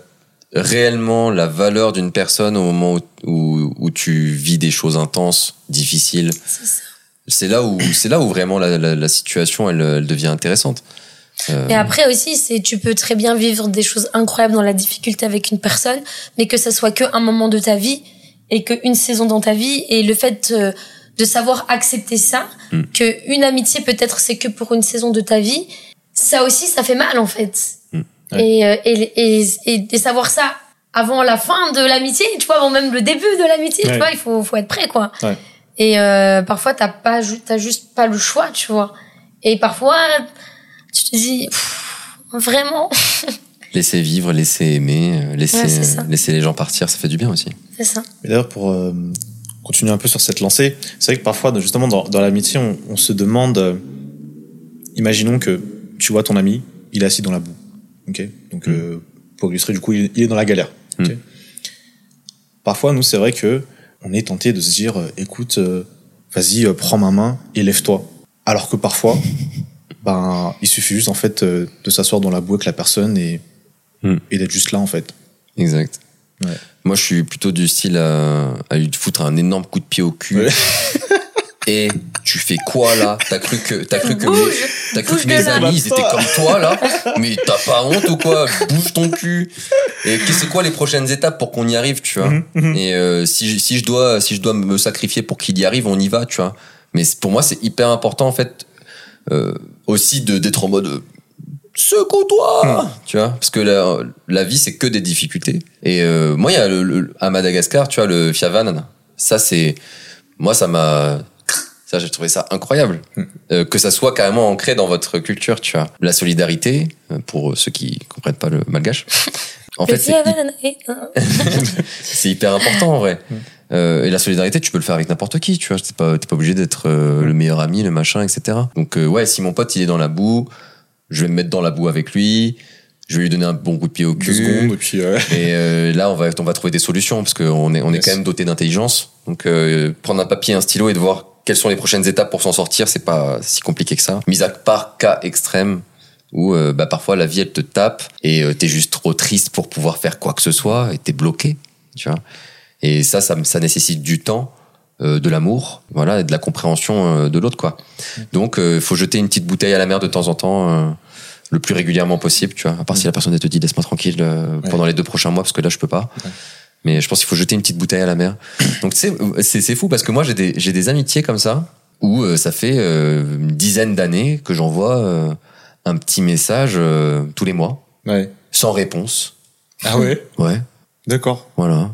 réellement la valeur d'une personne au moment où, où, où tu vis des choses intenses, difficiles. C'est ça. C'est là où, c'est là où vraiment la, la, la situation, elle, elle devient intéressante. Euh, Et après aussi, c'est tu peux très bien vivre des choses incroyables dans la difficulté avec une personne, mais que ça soit que un moment de ta vie et que une saison dans ta vie et le fait euh, de savoir accepter ça, Mm. que une amitié peut-être c'est que pour une saison de ta vie, ça aussi ça fait mal en fait. Mm. Ouais. Et, euh, et, et, et, et savoir ça avant la fin de l'amitié, tu vois, avant même le début de l'amitié, Ouais. tu vois, il faut, faut être prêt quoi. Ouais. Et euh, parfois t'as pas, t'as juste pas le choix, tu vois. Et parfois tu te dis pff, vraiment, laisser vivre, laisser aimer, euh, laisser, laisser les gens partir, ça fait du bien aussi. c'est ça. Et d'ailleurs, pour euh, continuer un peu sur cette lancée, c'est vrai que parfois, justement, dans, dans l'amitié, on, on se demande, euh, imaginons que tu vois ton ami, il est assis dans la boue. Ok? Donc, euh, pour illustrer, du coup, il, il est dans la galère. ok? Mm. Parfois, nous, c'est vrai que on est tenté de se dire, euh, écoute, euh, vas-y, prends ma main et lève-toi. Alors que parfois, ben, il suffit juste, en fait, de s'asseoir dans la boue avec la personne et, Mm. et d'être juste là, en fait. Exact. Ouais. Moi, je suis plutôt du style à, à lui foutre un énorme coup de pied au cul. Ouais. Et tu fais quoi là? T'as cru que t'as cru que Bouge, mes, cru que mes amis ils étaient comme toi là? Mais t'as pas honte ou quoi? Bouge ton cul. Et c'est quoi les prochaines étapes pour qu'on y arrive, tu vois? Mhm, mhm. Et euh, si je- si je dois si je dois me sacrifier pour qu'il y arrive, on y va, tu vois? Mais pour moi, c'est hyper important en fait euh, aussi de d'être en mode secoue-toi, tu vois, parce que la, la vie c'est que des difficultés. Et euh, moi, il y a le, le- à Madagascar, tu vois, le Fiavan, ça c'est moi ça m'a ça j'ai trouvé ça incroyable Euh, que ça soit carrément ancré dans votre culture, tu vois. La solidarité euh, pour ceux qui comprennent pas le malgache. En fait, c'est c'est hyper important en vrai. Euh, et la solidarité, tu peux le faire avec n'importe qui, tu vois. T'es pas, t'es pas obligé d'être euh, le meilleur ami, le machin, etc. Donc euh, ouais, si mon pote il est dans la boue, je vais me mettre dans la boue avec lui. Je vais lui donner un bon coup de pied au Deux cul. secondes, et puis, euh, Et euh, là, on va, on va trouver des solutions parce qu'on est, on est Yes. quand même doté d'intelligence. Donc, euh, prendre un papier, un stylo et de voir quelles sont les prochaines étapes pour s'en sortir, c'est pas si compliqué que ça. Mis à part cas extrême où euh, bah, parfois la vie elle te tape et euh, t'es juste trop triste pour pouvoir faire quoi que ce soit et t'es bloqué, tu vois. Et ça, ça, ça nécessite du temps. Euh, de l'amour, voilà, et de la compréhension euh, de l'autre, quoi. Donc, il faut jeter une petite bouteille à la mer de temps en temps, euh, le plus régulièrement possible, tu vois. À part si la personne te dit laisse-moi tranquille euh, Ouais. pendant les deux prochains mois, parce que là je peux pas. Ouais. Mais je pense qu'il faut jeter une petite bouteille à la mer. Donc c'est c'est fou parce que moi j'ai des j'ai des amitiés comme ça où euh, ça fait euh, une dizaine d'années que j'envoie euh, un petit message euh, tous les mois ouais. sans réponse. Ah ouais? Ouais, D'accord. voilà.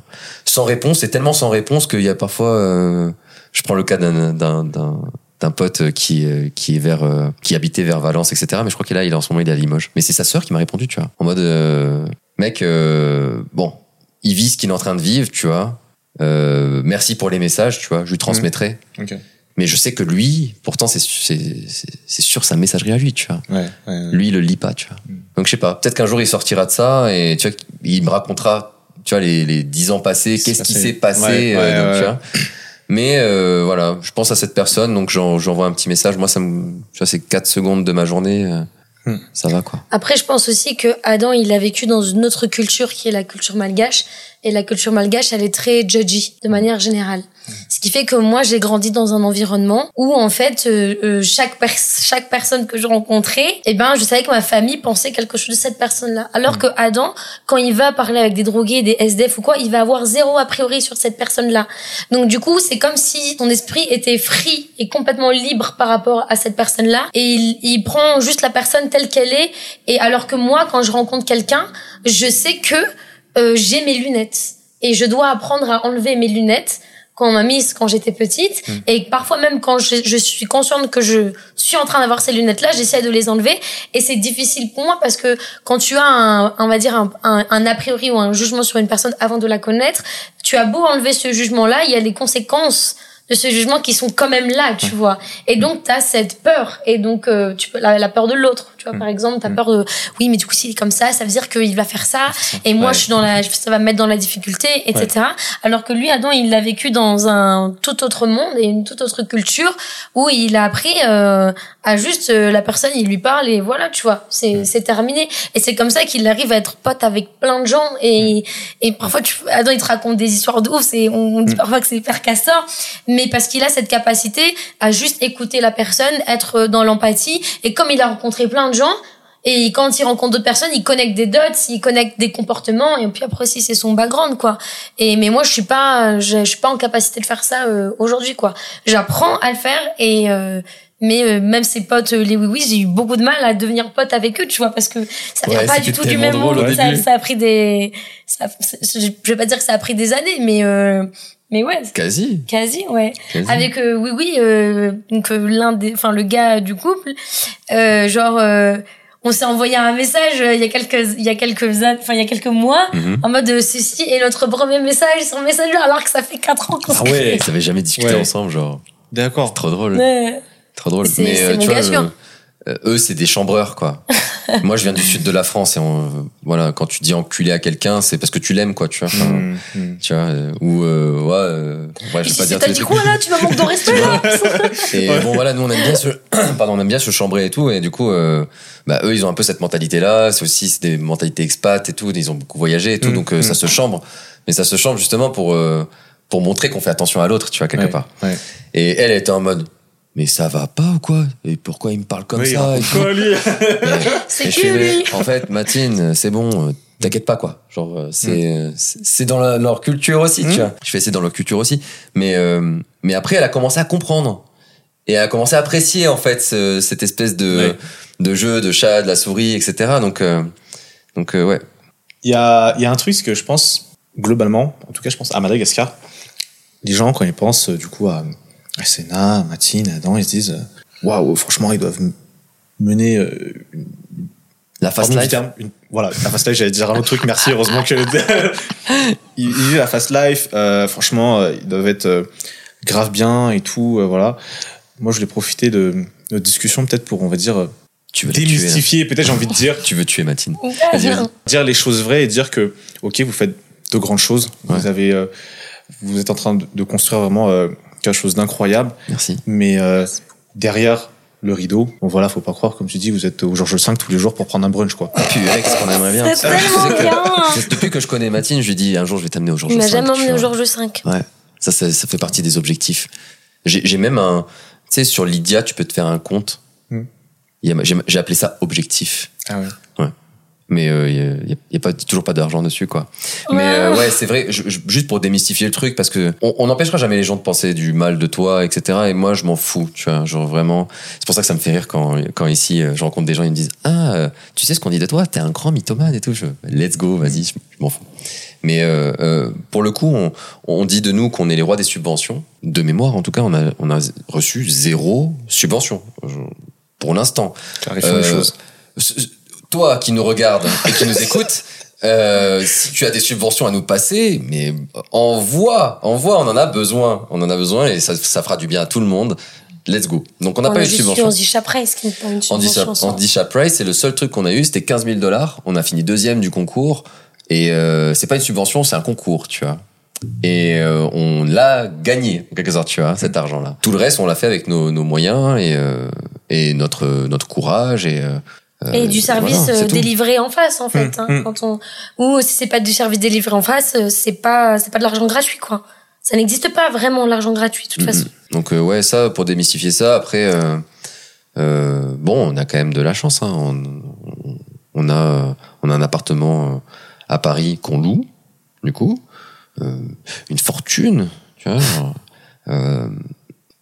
Sans réponse, c'est tellement sans réponse qu'il y a parfois, euh, je prends le cas d'un d'un d'un d'un pote qui euh, qui est vers euh, qui habitait vers Valence etc mais je crois qu'il est là il est en ce moment il est à Limoges. Mais c'est sa sœur qui m'a répondu tu vois. En mode euh, mec bon il vit ce qu'il est en train de vivre tu vois. Merci pour les messages tu vois je lui transmettrai. Ok. mais je sais que lui pourtant c'est c'est c'est c'est sûr sa messagerie à lui tu vois. Ouais, ouais, ouais. lui il le lit pas tu vois. Mm. donc je sais pas peut-être qu'un jour il sortira de ça et tu vois il me racontera tu vois les les dix ans passés qu'est-ce qui s'est passé Ouais, euh, ouais, donc, ouais. tu vois. mais euh, voilà je pense à cette personne donc j'en- j'envoie un petit message moi ça me tu vois c'est 4 secondes de ma journée euh, Mm. ça va quoi Après, je pense aussi que Adam, il a vécu dans une autre culture qui est la culture malgache. Et la culture malgache, elle est très judgy, de manière générale. Ce qui fait que moi, j'ai grandi dans un environnement où, en fait, euh, euh, chaque, pers chaque personne que je rencontrais, eh ben, je savais que ma famille pensait quelque chose de cette personne-là. Alors que Adam, quand il va parler avec des drogués, des SDF ou quoi, il va avoir zéro a priori sur cette personne-là. Donc, du coup, c'est comme si ton esprit était free et complètement libre par rapport à cette personne-là. Et il, il prend juste la personne telle qu'elle est. Et alors que moi, quand je rencontre quelqu'un, je sais que euh, j'ai mes lunettes. Et je dois apprendre à enlever mes lunettes qu'on m'a mise quand j'étais petite. Et parfois même quand je, je suis consciente que je suis en train d'avoir ces lunettes-là, j'essaie de les enlever. Et c'est difficile pour moi parce que quand tu as un, on va dire un, un, un a priori ou un jugement sur une personne avant de la connaître, tu as beau enlever ce jugement-là, il y a les conséquences de ce jugement qui sont quand même là, tu vois. Et donc, tu as cette peur. Et donc, euh, tu peux, la, la peur de l'autre, tu vois, par exemple, tu as peur de, oui, mais du coup, s'il est comme ça, ça veut dire qu'il va faire ça. Et moi, Ouais. je suis dans la, ça va me mettre dans la difficulté, etc. Alors que lui, Adam, il l'a vécu dans un tout autre monde et une toute autre culture où il a appris euh, à juste, euh, la personne, il lui parle et voilà, tu vois, c'est c'est terminé. Et c'est comme ça qu'il arrive à être pote avec plein de gens. Et, et parfois, tu, Adam, il te raconte des histoires de ouf. C'est, on, on dit parfois que c'est hyper casseur, mais parce qu'il a cette capacité à juste écouter la personne, être dans l'empathie. Et comme il a rencontré plein de gens, et quand il rencontre d'autres personnes, il connecte des dots, il connecte des comportements, et puis après aussi c'est son background quoi. Et mais moi je suis pas, je, je suis pas en capacité de faire ça euh, aujourd'hui quoi. J'apprends à le faire et euh, mais euh, même ses potes euh, les oui oui j'ai eu beaucoup de mal à devenir pote avec eux tu vois parce que ça vient Ouais, pas du tout du même monde. Ça, ça a pris des, ça, je vais pas dire que ça a pris des années mais euh, mais ouais quasi, quasi ouais. quasi. Avec euh, oui oui euh, donc euh, l'un des enfin le gars du couple euh, genre euh, on s'est envoyé un message euh, il y a quelques il y a quelques enfin il y a quelques mois Mhm. en mode euh, ceci est notre premier message sur Messenger alors que ça fait quatre ans qu'on Ah ouais. ils avaient jamais discuté Ouais. ensemble genre D'accord. trop drôle Ouais. Trop drôle. C'est- Mais euh, tu vois, gars sûr. Euh, eux, c'est des chambreurs, quoi. Moi, je viens du sud de la France et on, voilà, quand tu dis enculé à quelqu'un, c'est parce que tu l'aimes, quoi, tu vois. Enfin, Mmh, mmh. Tu vois, euh, ou euh, ouais, euh, ouais, je vais pas si dire t'as dit trucs. quoi là? Tu vas manquer de respect là? Et bon, voilà, nous on aime bien se, pardon, on aime bien se chambrer et tout, et du coup, euh, bah eux, ils ont un peu cette mentalité-là. C'est aussi des mentalités expats et tout. Ils ont beaucoup voyagé et tout, Mm, donc euh, ça se chambre. Mais ça se chambre justement pour euh, pour montrer qu'on fait attention à l'autre, tu vois, quelque Ouais, part. ouais. Et elle elle était en mode. Mais ça va pas ou quoi? Et pourquoi il me parle comme Oui, ça? et raconte tout quoi, lui? C'est lui? mais En fait, Matine, c'est bon, euh, t'inquiète pas quoi. Genre, euh, c'est Mm. c'est dans la- leur culture aussi, tu vois. Je fais c'est dans leur culture aussi, mais euh, mais après, elle a commencé à comprendre et elle a commencé à apprécier en fait ce- cette espèce de Ouais. de jeu de chat, de la souris, etc. Donc euh, donc euh, ouais. Il y a, il y a un truc ce que je pense, globalement, en tout cas, je pense à Madagascar. Les gens, quand ils pensent, euh, du coup, à Senna, à Adam, ils se disent, euh, waouh, franchement, ils doivent mener euh, une La fast life. terme, une- voilà, la fast life, j'allais dire un autre truc, merci, heureusement que ils, ils disent la fast life, euh, franchement, ils doivent être euh, grave bien et tout, euh, voilà. Moi, je voulais profiter de notre discussion peut-être pour, on va dire, Tu veux démystifier, peut-être j'ai envie de dire, Tu veux tuer Matine. Vas-y, vas-y. dire les choses vraies et dire que, ok, vous faites de grandes choses, Ouais. vous avez, euh, vous êtes en train de, de construire vraiment euh, quelque chose d'incroyable, Merci. mais euh, derrière le rideau, bon voilà, faut pas croire, comme tu dis, vous êtes au Georges V tous les jours pour prendre un brunch, quoi. Puis Alex, qu'on aimerait bien. C'est Tu sais tellement que- bien c'est- Depuis que je connais Matine, je lui dis un jour je vais t'amener au Georges Il m'a V, jamais emmené au. Georges V. Ouais, ça, ça, ça fait partie des objectifs. J'ai même un. Tu sais, sur Lydia, tu peux te faire un compte. Hmm. J'ai appelé ça objectif. Ah ouais. Mais il y, a, y, a, pas toujours pas d'argent dessus quoi. Mais euh, ouais, c'est vrai. Je, juste pour démystifier le truc, parce que on n'empêchera jamais les gens de penser du mal de toi, etc. Et moi, je m'en fous, tu vois. Genre vraiment, c'est pour ça que ça me fait rire quand quand ici je rencontre des gens, ils me disent ah, tu sais ce qu'on dit de toi, t'es un grand mythomane et tout. Je, let's go, vas-y, je, m'en fous. Mais euh, euh, pour le coup, on, on dit de nous qu'on est les rois des subventions. De mémoire, en tout cas, on a, on a reçu zéro subvention pour l'instant. Clarifions les choses toi qui nous regarde et qui nous écoute, euh, si tu as des subventions à nous passer, mais envoie, envoie, on en a besoin, on en a besoin et ça, ça fera du bien à tout le monde. Let's go. Donc on n'a pas eu de subvention. On dit Chaprice qui n'est pas une subvention. On dit Chaprice, c'est le seul truc qu'on a eu, c'était 15 000 dollars. On a fini deuxième du concours et euh, c'est pas une subvention, c'est un concours, tu vois. Et euh, on l'a gagné en quelque sorte, tu vois, cet argent-là. Tout le reste, on l'a fait avec nos, nos moyens et, euh, et notre notre courage et euh, et du service euh, délivré en face en fait mmh, hein, mmh. quand on ou si c'est pas du service délivré en face euh, c'est pas c'est pas de l'argent gratuit quoi ça n'existe pas vraiment l'argent gratuit de toute mmh, façon donc euh, ouais ça pour démystifier ça après euh, bon on a quand même de la chance hein. on, on, a on a un appartement à Paris qu'on loue du coup une fortune tu vois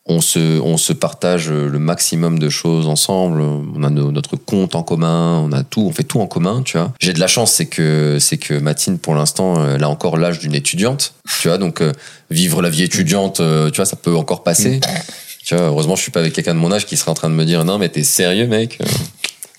on se, on se partage le maximum de choses ensemble. On a notre compte en commun, on a tout, on fait tout en commun, tu vois. J'ai de la chance, c'est que, c'est que Matine, pour l'instant, elle a encore l'âge d'une étudiante, tu vois. Donc, euh, vivre la vie étudiante, euh, tu vois, ça peut encore passer. Tu vois, heureusement, je suis pas avec quelqu'un de mon âge qui serait en train de me dire, non, mais t'es sérieux, mec?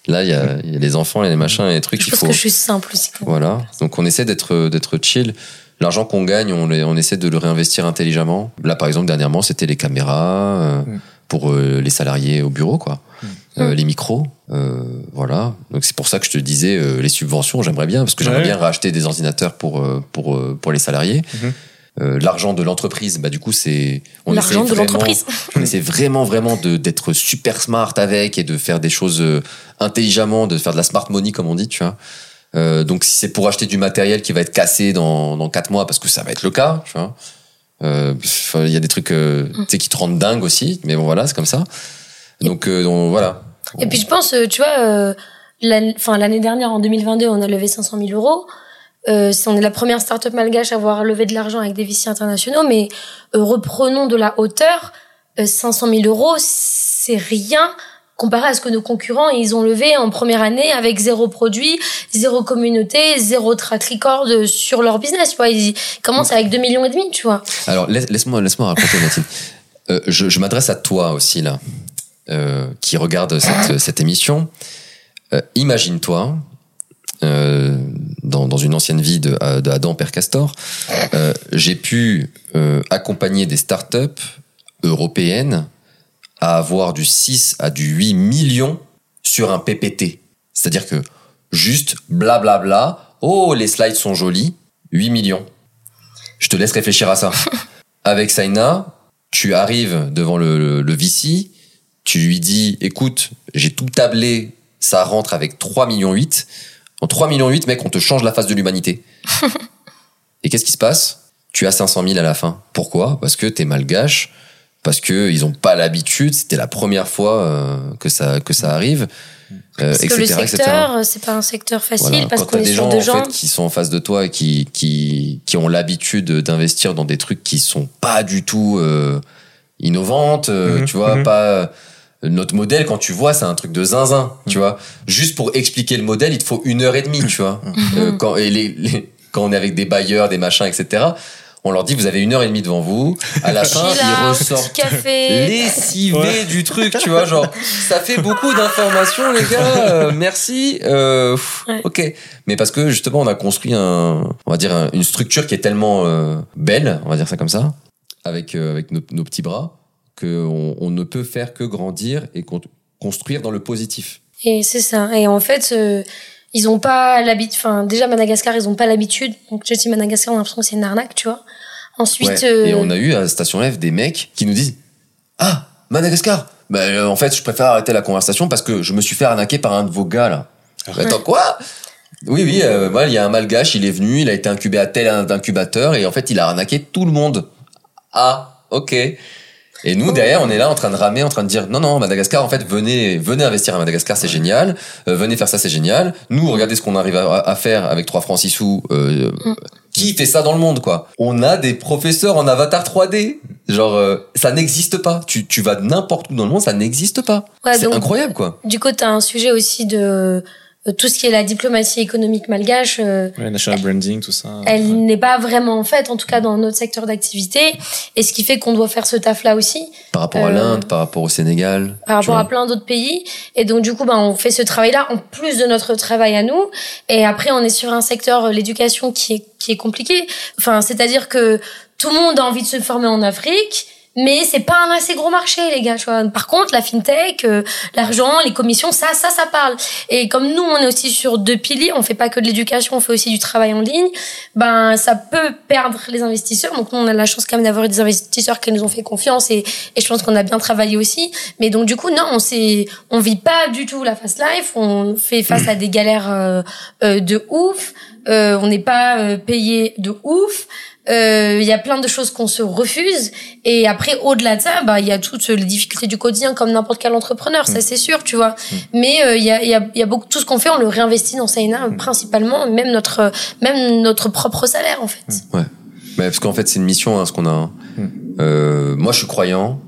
Là, il y a, y a les enfants, il y a les machins, il y a les trucs. Je pense faut... que je suis simple aussi. Voilà. Donc, on essaie d'être, d'être chill. L'argent qu'on gagne, on, on, essaie de le réinvestir intelligemment. Là, par exemple, dernièrement, c'était les caméras euh, mm. pour euh, les salariés au bureau, quoi. Mm. Euh, les micros, euh, voilà. Donc c'est pour ça que je te disais les subventions, j'aimerais bien parce que j'aimerais bien racheter des ordinateurs pour pour pour les salariés. Mm-hmm. l'argent de l'entreprise, bah du coup c'est on l'argent de l'entreprise. on essaie vraiment vraiment de d'être super smart avec et de faire des choses intelligemment, de faire de la smart money comme on dit, tu vois. Euh, donc si c'est pour acheter du matériel qui va être cassé dans dans quatre mois parce que ça va être le cas, tu vois. Euh, il y a des trucs euh, mm. tu sais qui te rendent dingue aussi, mais bon voilà, c'est comme ça. Donc, euh, donc voilà. Et puis je pense, tu vois, enfin l'année dernière en 2022, on a levé 500 000 euros. Euh, on est la première start-up malgache à avoir levé de l'argent avec des VC internationaux, mais reprenons de la hauteur. 500 000 euros, c'est rien comparé à ce que nos concurrents ils ont levé en première année avec zéro produit, zéro communauté, zéro track record sur leur business. Ils commencent avec 2 millions et demi, tu vois. Alors laisse-moi laisse-moi raconter Mathilde. Euh, je, m'adresse à toi aussi là, euh, qui regarde cette, émission. Euh, Imagine-toi. Euh, dans, une ancienne vie de, de Adam Père Castor, euh, j'ai pu euh, accompagner des startups européennes à avoir du 6 à du 8 millions sur un PPT. C'est-à-dire que juste blablabla, bla bla, oh les slides sont jolis, 8 millions. Je te laisse réfléchir à ça. Avec Saina, tu arrives devant le, le, VC, tu lui dis écoute, j'ai tout tablé, ça rentre avec 3 millions 8. En 3 millions 8, mec, on te change la face de l'humanité. Et qu'est-ce qui se passe? Tu as 500 000 à la fin. Pourquoi? Parce que t'es malgache, parce que ils ont pas l'habitude. C'était la première fois euh, que ça que ça arrive. Euh, parce que le secteur, c'est pas un secteur facile parce qu'on est des sur gens, de gens en fait, qui sont en face de toi et qui qui qui ont l'habitude d'investir dans des trucs qui sont pas du tout euh, innovantes. Euh, mhm, tu vois, mhm. pas notre modèle quand tu vois c'est un truc de zinzin. Tu vois, juste pour expliquer le modèle, il te faut une heure et demie. Tu vois, euh, quand et les, les quand on est avec des bailleurs, des machins, etc on leur dit vous avez une heure et demie devant vous. À la fin, ils ressortent lessivés du truc, tu vois, genre ça fait beaucoup d'informations les gars. Euh, merci. Euh, Ok, mais parce que justement on a construit un, on va dire une structure qui est tellement euh, belle, on va dire ça comme ça, avec euh, avec nos, petits bras, que on, ne peut faire que grandir et construire dans le positif. Et c'est ça. Et en fait ils ont pas l'habitude enfin déjà Madagascar ils ont pas l'habitude. Donc je dis Madagascar on a l'impression que c'est une arnaque tu vois. Ensuite et on a eu à Station F des mecs qui nous disent ah Madagascar! Bah, euh, en fait je préfère arrêter la conversation parce que je me suis fait arnaquer par un de vos gars là. Attends quoi? Oui oui euh, il y a un malgache il est venu il a été incubé à tel incubateur et en fait il a arnaqué tout le monde. Ah ok Et nous derrière, on est là en train de ramer, en train de dire non non Madagascar en fait venez venez investir à Madagascar c'est génial, euh, venez faire ça c'est génial. Nous regardez ce qu'on arrive à, à faire avec 3 francs 6 sous. Euh, Mm. Qui fait ça dans le monde quoi On a des professeurs en avatar 3D. Genre euh, ça n'existe pas. Tu tu vas n'importe où dans le monde ça n'existe pas. Ouais, c'est incroyable quoi. Du coup, tu as un sujet aussi de tout ce qui est la diplomatie économique malgache. euh, Ouais, national branding, tout ça. elle n'est pas vraiment faite, en tout cas dans notre secteur d'activité. Et ce qui fait qu'on doit faire ce taf-là aussi, Par rapport à Euh, l'Inde, par rapport au Sénégal. par rapport à plein d'autres pays. Et donc, du coup, ben, on fait ce travail-là en plus de notre travail à nous. Et après, on est sur un secteur, euh, l'éducation, qui est, qui est compliqué. Enfin, c'est-à-dire que tout le monde a envie de se former en Afrique. Mais c'est pas un assez gros marché, les gars. tu vois. Par contre, la fintech, euh, l'argent, les commissions, ça, ça, ça parle. Et comme nous, on est aussi sur deux piliers, on fait pas que de l'éducation, on fait aussi du travail en ligne. Ben, ça peut perdre les investisseurs. Donc nous, on a la chance quand même d'avoir des investisseurs qui nous ont fait confiance et, et je pense qu'on a bien travaillé aussi. Mais donc du coup, non, on s'est, on vit pas du tout la fast life. On fait face à des galères euh, euh, de ouf. Euh, on n'est pas euh, payé de ouf. Euh, Il y a plein de choses qu'on se refuse. Et après, au-delà de ça, bah il y a toutes les difficultés du quotidien comme n'importe quel entrepreneur, ça c'est sûr, tu vois. Mais euh, il y a, il y a, il y a beaucoup tout ce qu'on fait, on le réinvestit dans Saina principalement, même notre même notre propre salaire en fait. Mais parce qu'en fait, c'est une mission, hein, ce qu'on a. hein. Mm. Euh, moi, je suis croyant.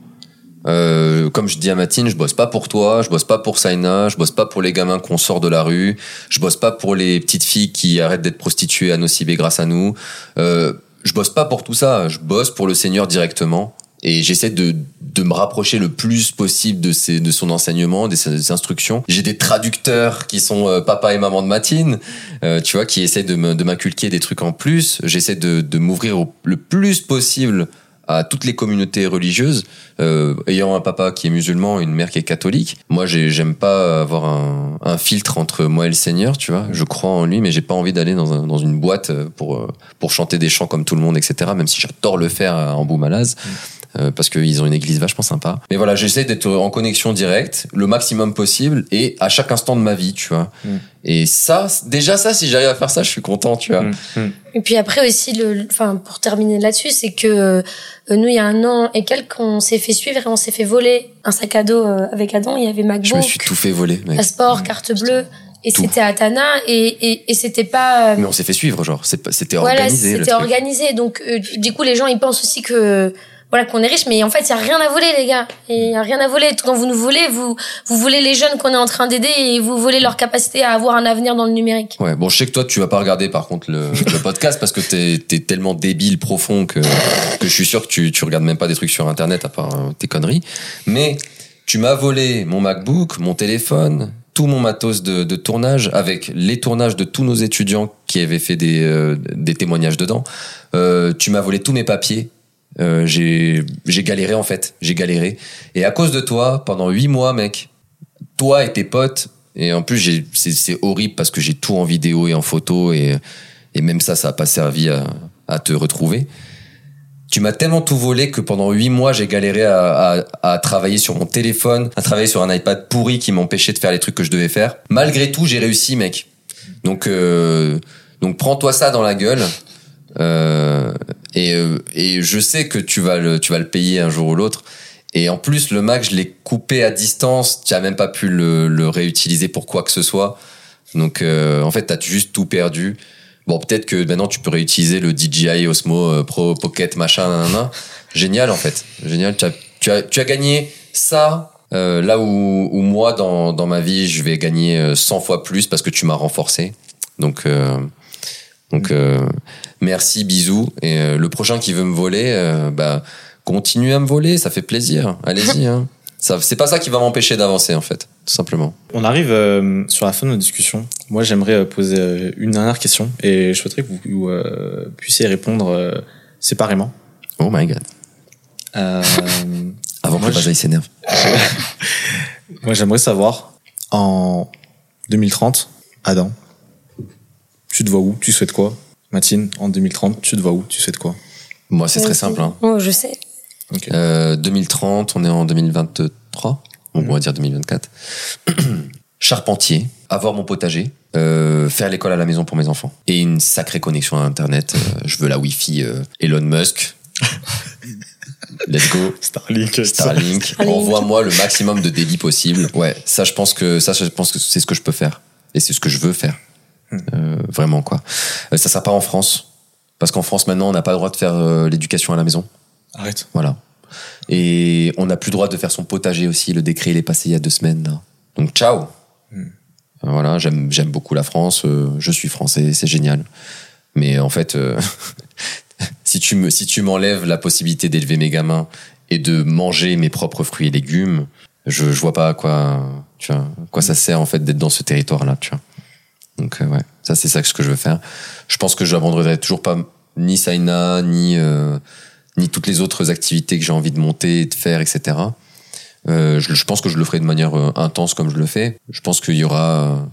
Euh, comme je dis à Matine, je bosse pas pour toi, je bosse pas pour Saina, je bosse pas pour les gamins qu'on sort de la rue, je bosse pas pour les petites filles qui arrêtent d'être prostituées à Nocibé grâce à nous. Euh, je bosse pas pour tout ça, je bosse pour le Seigneur directement. Et j'essaie de, de me rapprocher le plus possible de, ses, de son enseignement, de ses, instructions. J'ai des traducteurs qui sont euh, papa et maman de Matine, euh, tu vois, qui essaient de m'inculquer des trucs en plus. J'essaie de, de m'ouvrir le plus possible à toutes les communautés religieuses. Euh, ayant un papa qui est musulman et une mère qui est catholique, moi j'ai- j'aime pas avoir un, un filtre entre moi et le Seigneur, tu vois. Je crois en lui, mais j'ai pas envie d'aller dans, un- dans une boîte pour euh, pour chanter des chants comme tout le monde, etc. Même si j'adore le faire à Amboumalaz. Euh, parce qu'ils ont une église vachement sympa. Mais voilà, j'essaie d'être en connexion directe le maximum possible et à chaque instant de ma vie, tu vois. Mm. Et ça, déjà ça, si j'arrive à faire ça, je suis content, tu vois. Mm, mm. Et puis après aussi, le, enfin pour terminer là-dessus, c'est que euh, nous il y a un an et quelques, on s'est fait suivre et on s'est fait voler un sac à dos euh, avec Adam. Il y avait Je me MacBook, suis tout fait voler, mec. passeport, carte bleue. Et c'était à Tana et, et, et c'était pas. euh, Mais on s'est fait suivre, genre, c'était voilà, organisé. le c'était organisé. Donc euh, du coup, les gens ils pensent aussi que voilà qu'on est riche, mais en fait il y a rien à voler, les gars. Il y a rien à voler. Quand vous nous volez, vous vous volez les jeunes qu'on est en train d'aider et vous volez leur capacité à avoir un avenir dans le numérique. Ouais, bon, je sais que toi, tu vas pas regarder par contre le, podcast parce que t'es es tellement débile profond que, je suis sûr que tu, tu regardes même pas des trucs sur internet à part euh, tes conneries. Mais tu m'as volé mon MacBook, mon téléphone, tout mon matos de, tournage avec les tournages de tous nos étudiants qui avaient fait des, euh, témoignages dedans. Euh, tu m'as volé tous mes papiers. Euh, j'ai galéré en fait, j'ai galéré. Et à cause de toi, pendant huit mois, mec, toi et tes potes, et en plus c'est horrible parce que j'ai tout en vidéo et en photo et et même ça, ça a pas servi à, à te retrouver. Tu m'as tellement tout volé que pendant huit mois, j'ai galéré à, à, à travailler sur mon téléphone, à travailler sur un iPad pourri qui m'empêchait de faire les trucs que je devais faire. Malgré tout, j'ai réussi, mec. Donc, euh, donc prends-toi ça dans la gueule. Euh, et, euh, et je sais que tu vas le, tu vas le payer un jour ou l'autre. Et en plus, le Mac, je l'ai coupé à distance. Tu as même pas pu le, réutiliser pour quoi que ce soit. Donc, euh, en fait, t'as juste tout perdu. Bon, peut-être que maintenant tu peux réutiliser le DJI Osmo Pro Pocket machin. Génial en fait, génial. Tu as, tu as, tu as gagné ça là où, moi dans, dans ma vie je vais gagner euh, 100 fois plus parce que tu m'as renforcé. Donc donc euh, merci, bisous. Et euh, le prochain qui veut me voler, euh, bah continue à me voler, ça fait plaisir. Allez-y. Hein. C'est pas ça qui va m'empêcher d'avancer en fait, tout simplement. On arrive sur la fin de notre discussion. Moi, j'aimerais poser une dernière question et je souhaiterais que vous, puissiez répondre séparément. Oh my god. Avant que Bazaï s'énerve. moi, j'aimerais savoir en 2030, Adam, tu te vois où? Tu souhaites quoi? Matine, en 2030, tu te vois où? Tu souhaites quoi? Moi, c'est très simple. Hein. Oh, je sais. Ok. Euh, 2030, on est en 2023, on pourrait dire 2024. Charpentier, avoir mon potager, euh, faire l'école à la maison pour mes enfants et une sacrée connexion à Internet. Euh, je veux la Wi-Fi euh, Elon Musk. let's go. Starlink, Starlink. envoie-moi le maximum de débit possible. Ouais, ça, je pense que ça, je pense que c'est ce que je peux faire et c'est ce que je veux faire. Euh, vraiment quoi. Euh, ça sera pas en France parce qu'en France maintenant, on n'a pas le droit de faire euh, l'éducation à la maison. Arrête. Voilà. Et on n'a plus le droit de faire son potager aussi. Le décret, il est passé il y a deux semaines. là. Donc, ciao. Hmm. Voilà, j'aime, j'aime beaucoup la France. euh, je suis français, c'est génial. Mais en fait, euh, si tu me, si tu m'enlèves la possibilité d'élever mes gamins et de manger mes propres fruits et légumes, je, je vois pas à quoi, tu vois, à quoi ça sert en fait d'être dans ce territoire-là, tu vois. Donc euh, ouais, ça c'est ça que ce que je veux faire. Je pense que j'abandonnerai toujours pas ni Saina ni euh, ni toutes les autres activités que j'ai envie de monter de faire, etc. Euh, je, je pense que je le ferai de manière intense comme je le fais. Je pense qu'il y aura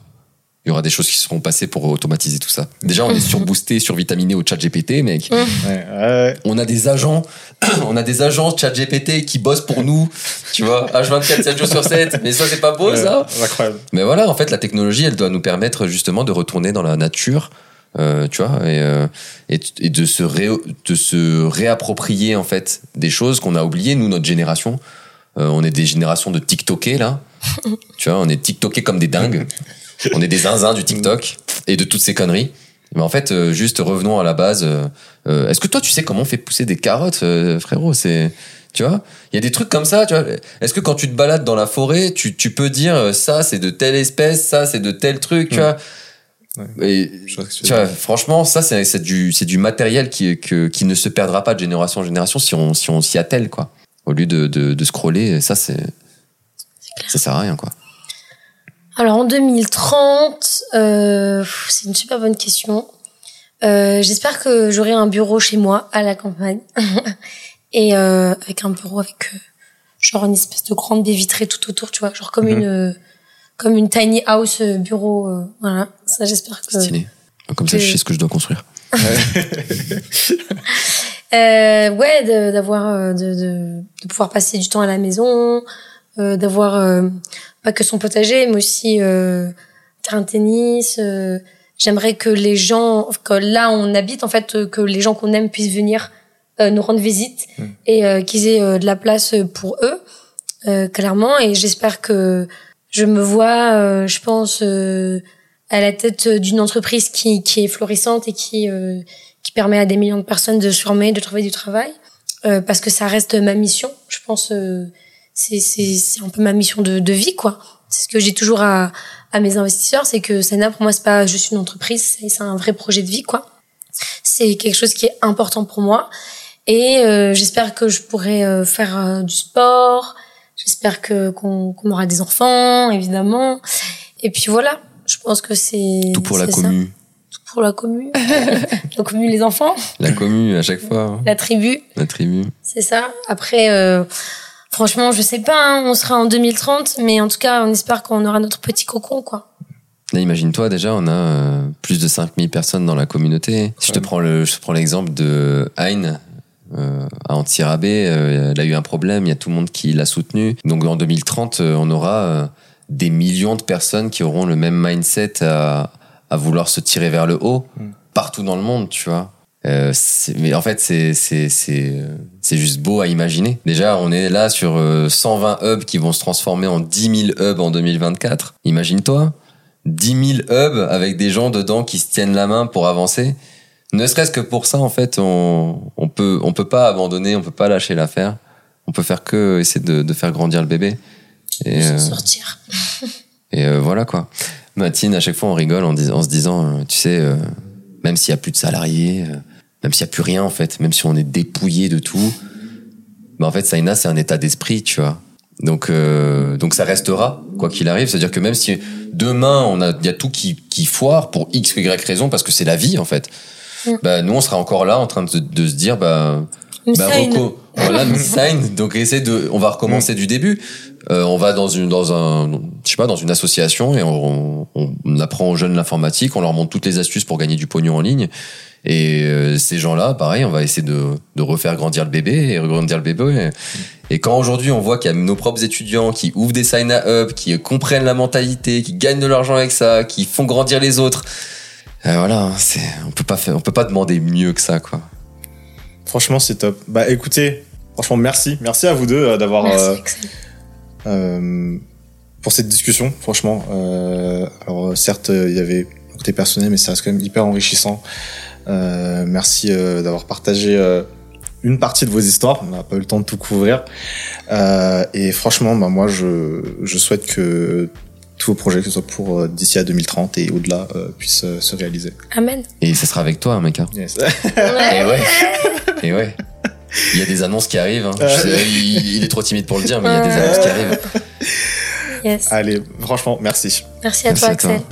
il y aura des choses qui seront passées pour automatiser tout ça. Déjà, on est surboosté, survitaminé au chat GPT, mec. Ouais, ouais. On a des agents, on a des agents chat GPT qui bossent pour nous, tu vois, H24, 7 jours sur 7. Mais ça, c'est pas beau, ça? Incroyable. Mais voilà, en fait, la technologie, elle doit nous permettre justement de retourner dans la nature, euh, tu vois, et, euh, et, et de, se ré, de se réapproprier en fait des choses qu'on a oubliées, nous, notre génération. Euh, on est des générations de TikTokés, là. tu vois, on est TikTokés comme des dingues. On est des zinzins du TikTok et de toutes ces conneries. Mais en fait, euh, juste revenons à la base. euh, euh, Est-ce que toi, tu sais comment on fait pousser des carottes, euh, frérot C'est, tu vois, il y a des trucs comme ça. Tu vois. Est-ce que quand tu te balades dans la forêt, tu, tu peux dire euh, ça, c'est de telle espèce, ça, c'est de tel truc, tu vois? Ouais. Et tu vois, franchement, ça, c'est c'est du, c'est du matériel qui, que, qui ne se perdra pas de génération en génération si on, si on s'y attelle, quoi. Au lieu de, de, de scroller, ça, c'est, ça sert à rien, quoi. Alors en 2030, euh, c'est une super bonne question. Euh, J'espère que j'aurai un bureau chez moi à la campagne et euh, avec un bureau avec euh, genre une espèce de grande baie vitrée tout autour, tu vois, genre comme Mhm. une euh, comme une tiny house euh, bureau. euh, voilà, ça j'espère que. Stylé. Comme ça, je sais ce que je dois construire. Euh, ouais, d'avoir de, de, de pouvoir passer du temps à la maison, euh, d'avoir euh, pas que son potager, mais aussi euh, terrain de tennis. euh, J'aimerais que les gens, que là où on habite, en fait, que les gens qu'on aime puissent venir euh, nous rendre visite Mm. et euh, qu'ils aient euh, de la place pour eux, euh, clairement. Et j'espère que je me vois, euh, je pense, euh, à la tête d'une entreprise qui, qui est florissante et qui euh, qui permet à des millions de personnes de se former, de trouver du travail, euh, parce que ça reste ma mission. Je pense euh, c'est c'est c'est un peu ma mission de de vie quoi. C'est ce que j'ai toujours à à mes investisseurs, c'est que Sena pour moi c'est pas juste une entreprise, c'est un vrai projet de vie quoi. C'est quelque chose qui est important pour moi et euh, j'espère que je pourrai euh, faire euh, du sport. J'espère que qu'on qu'on aura des enfants évidemment. Et puis voilà, je pense que c'est Tout pour la c'est ça. commu. Tout pour la commune. la commune, les enfants, La commu, à chaque fois. hein. la tribu, La tribu. c'est ça. Après, euh, franchement, je sais pas, hein, on sera en 2030, mais en tout cas, on espère qu'on aura notre petit cocon, quoi. Là, imagine-toi, déjà, on a euh, plus de 5000 personnes dans la communauté. Si je te prends le, je te prends l'exemple de Hein, euh, à Antirabé, euh, elle a eu un problème, il y a tout le monde qui l'a soutenu. Donc, en 2030, euh, on aura euh, des millions de personnes qui auront le même mindset à, à vouloir se tirer vers le haut Mm. partout dans le monde, tu vois. Euh, mais en fait, c'est c'est c'est euh, c'est juste beau à imaginer. Déjà, on est là sur euh, 120 hubs qui vont se transformer en 10 000 hubs en 2024. Imagine-toi, 10 000 hubs avec des gens dedans qui se tiennent la main pour avancer. Ne serait-ce que pour ça, en fait, on on peut on peut pas abandonner, on peut pas lâcher l'affaire. On peut faire que essayer de, de faire grandir le bébé. Et, euh, sortir. et euh, voilà quoi. Mathine, à chaque fois, on rigole en, dis- en se disant, euh, tu sais, euh, même s'il y a plus de salariés, euh, même s'il y a plus rien en fait, même si on est dépouillé de tout, bah en fait, Saina, c'est un état d'esprit, tu vois. Donc, euh, donc ça restera quoi qu'il arrive. C'est-à-dire que même si demain on a, il y a tout qui, qui foire pour x ou y raison, parce que c'est la vie en fait. Bah nous, on sera encore là en train de, de se dire, bah bah, voilà, sign. Donc, essaie de, on va recommencer du début. Euh, on va dans une, dans un, je sais pas, dans une association et on, on, on apprend aux jeunes l'informatique, on leur montre toutes les astuces pour gagner du pognon en ligne. Et euh, ces gens-là, pareil, on va essayer de, de refaire grandir le bébé et regrandir le bébé. Et, et quand aujourd'hui on voit qu'il y a nos propres étudiants qui ouvrent des sign up, qui comprennent la mentalité, qui gagnent de l'argent avec ça, qui font grandir les autres, euh, voilà, c'est, on peut pas faire, on peut pas demander mieux que ça, quoi. Franchement, c'est top. Bah écoutez, Franchement, merci. Merci à vous deux euh, d'avoir pour cette discussion. Franchement, euh, alors certes, euh, il y avait un côté personnel, mais ça reste quand même hyper enrichissant. Euh, merci euh, d'avoir partagé euh, une partie de vos histoires. On n'a pas eu le temps de tout couvrir. Euh, et franchement, bah, moi, je, je souhaite que tous vos projets, que ce soit pour euh, d'ici à 2030 et au-delà, euh, puissent euh, se réaliser. Amen. Et ça sera avec toi, hein, mec. hein. Yes. Et ouais. Et ouais. Il y a des annonces qui arrivent. hein. Je sais, il, il est trop timide pour le dire, mais il y a des annonces qui arrivent. Yes. Allez, franchement, merci. Merci à Merci toi, à toi. Axel.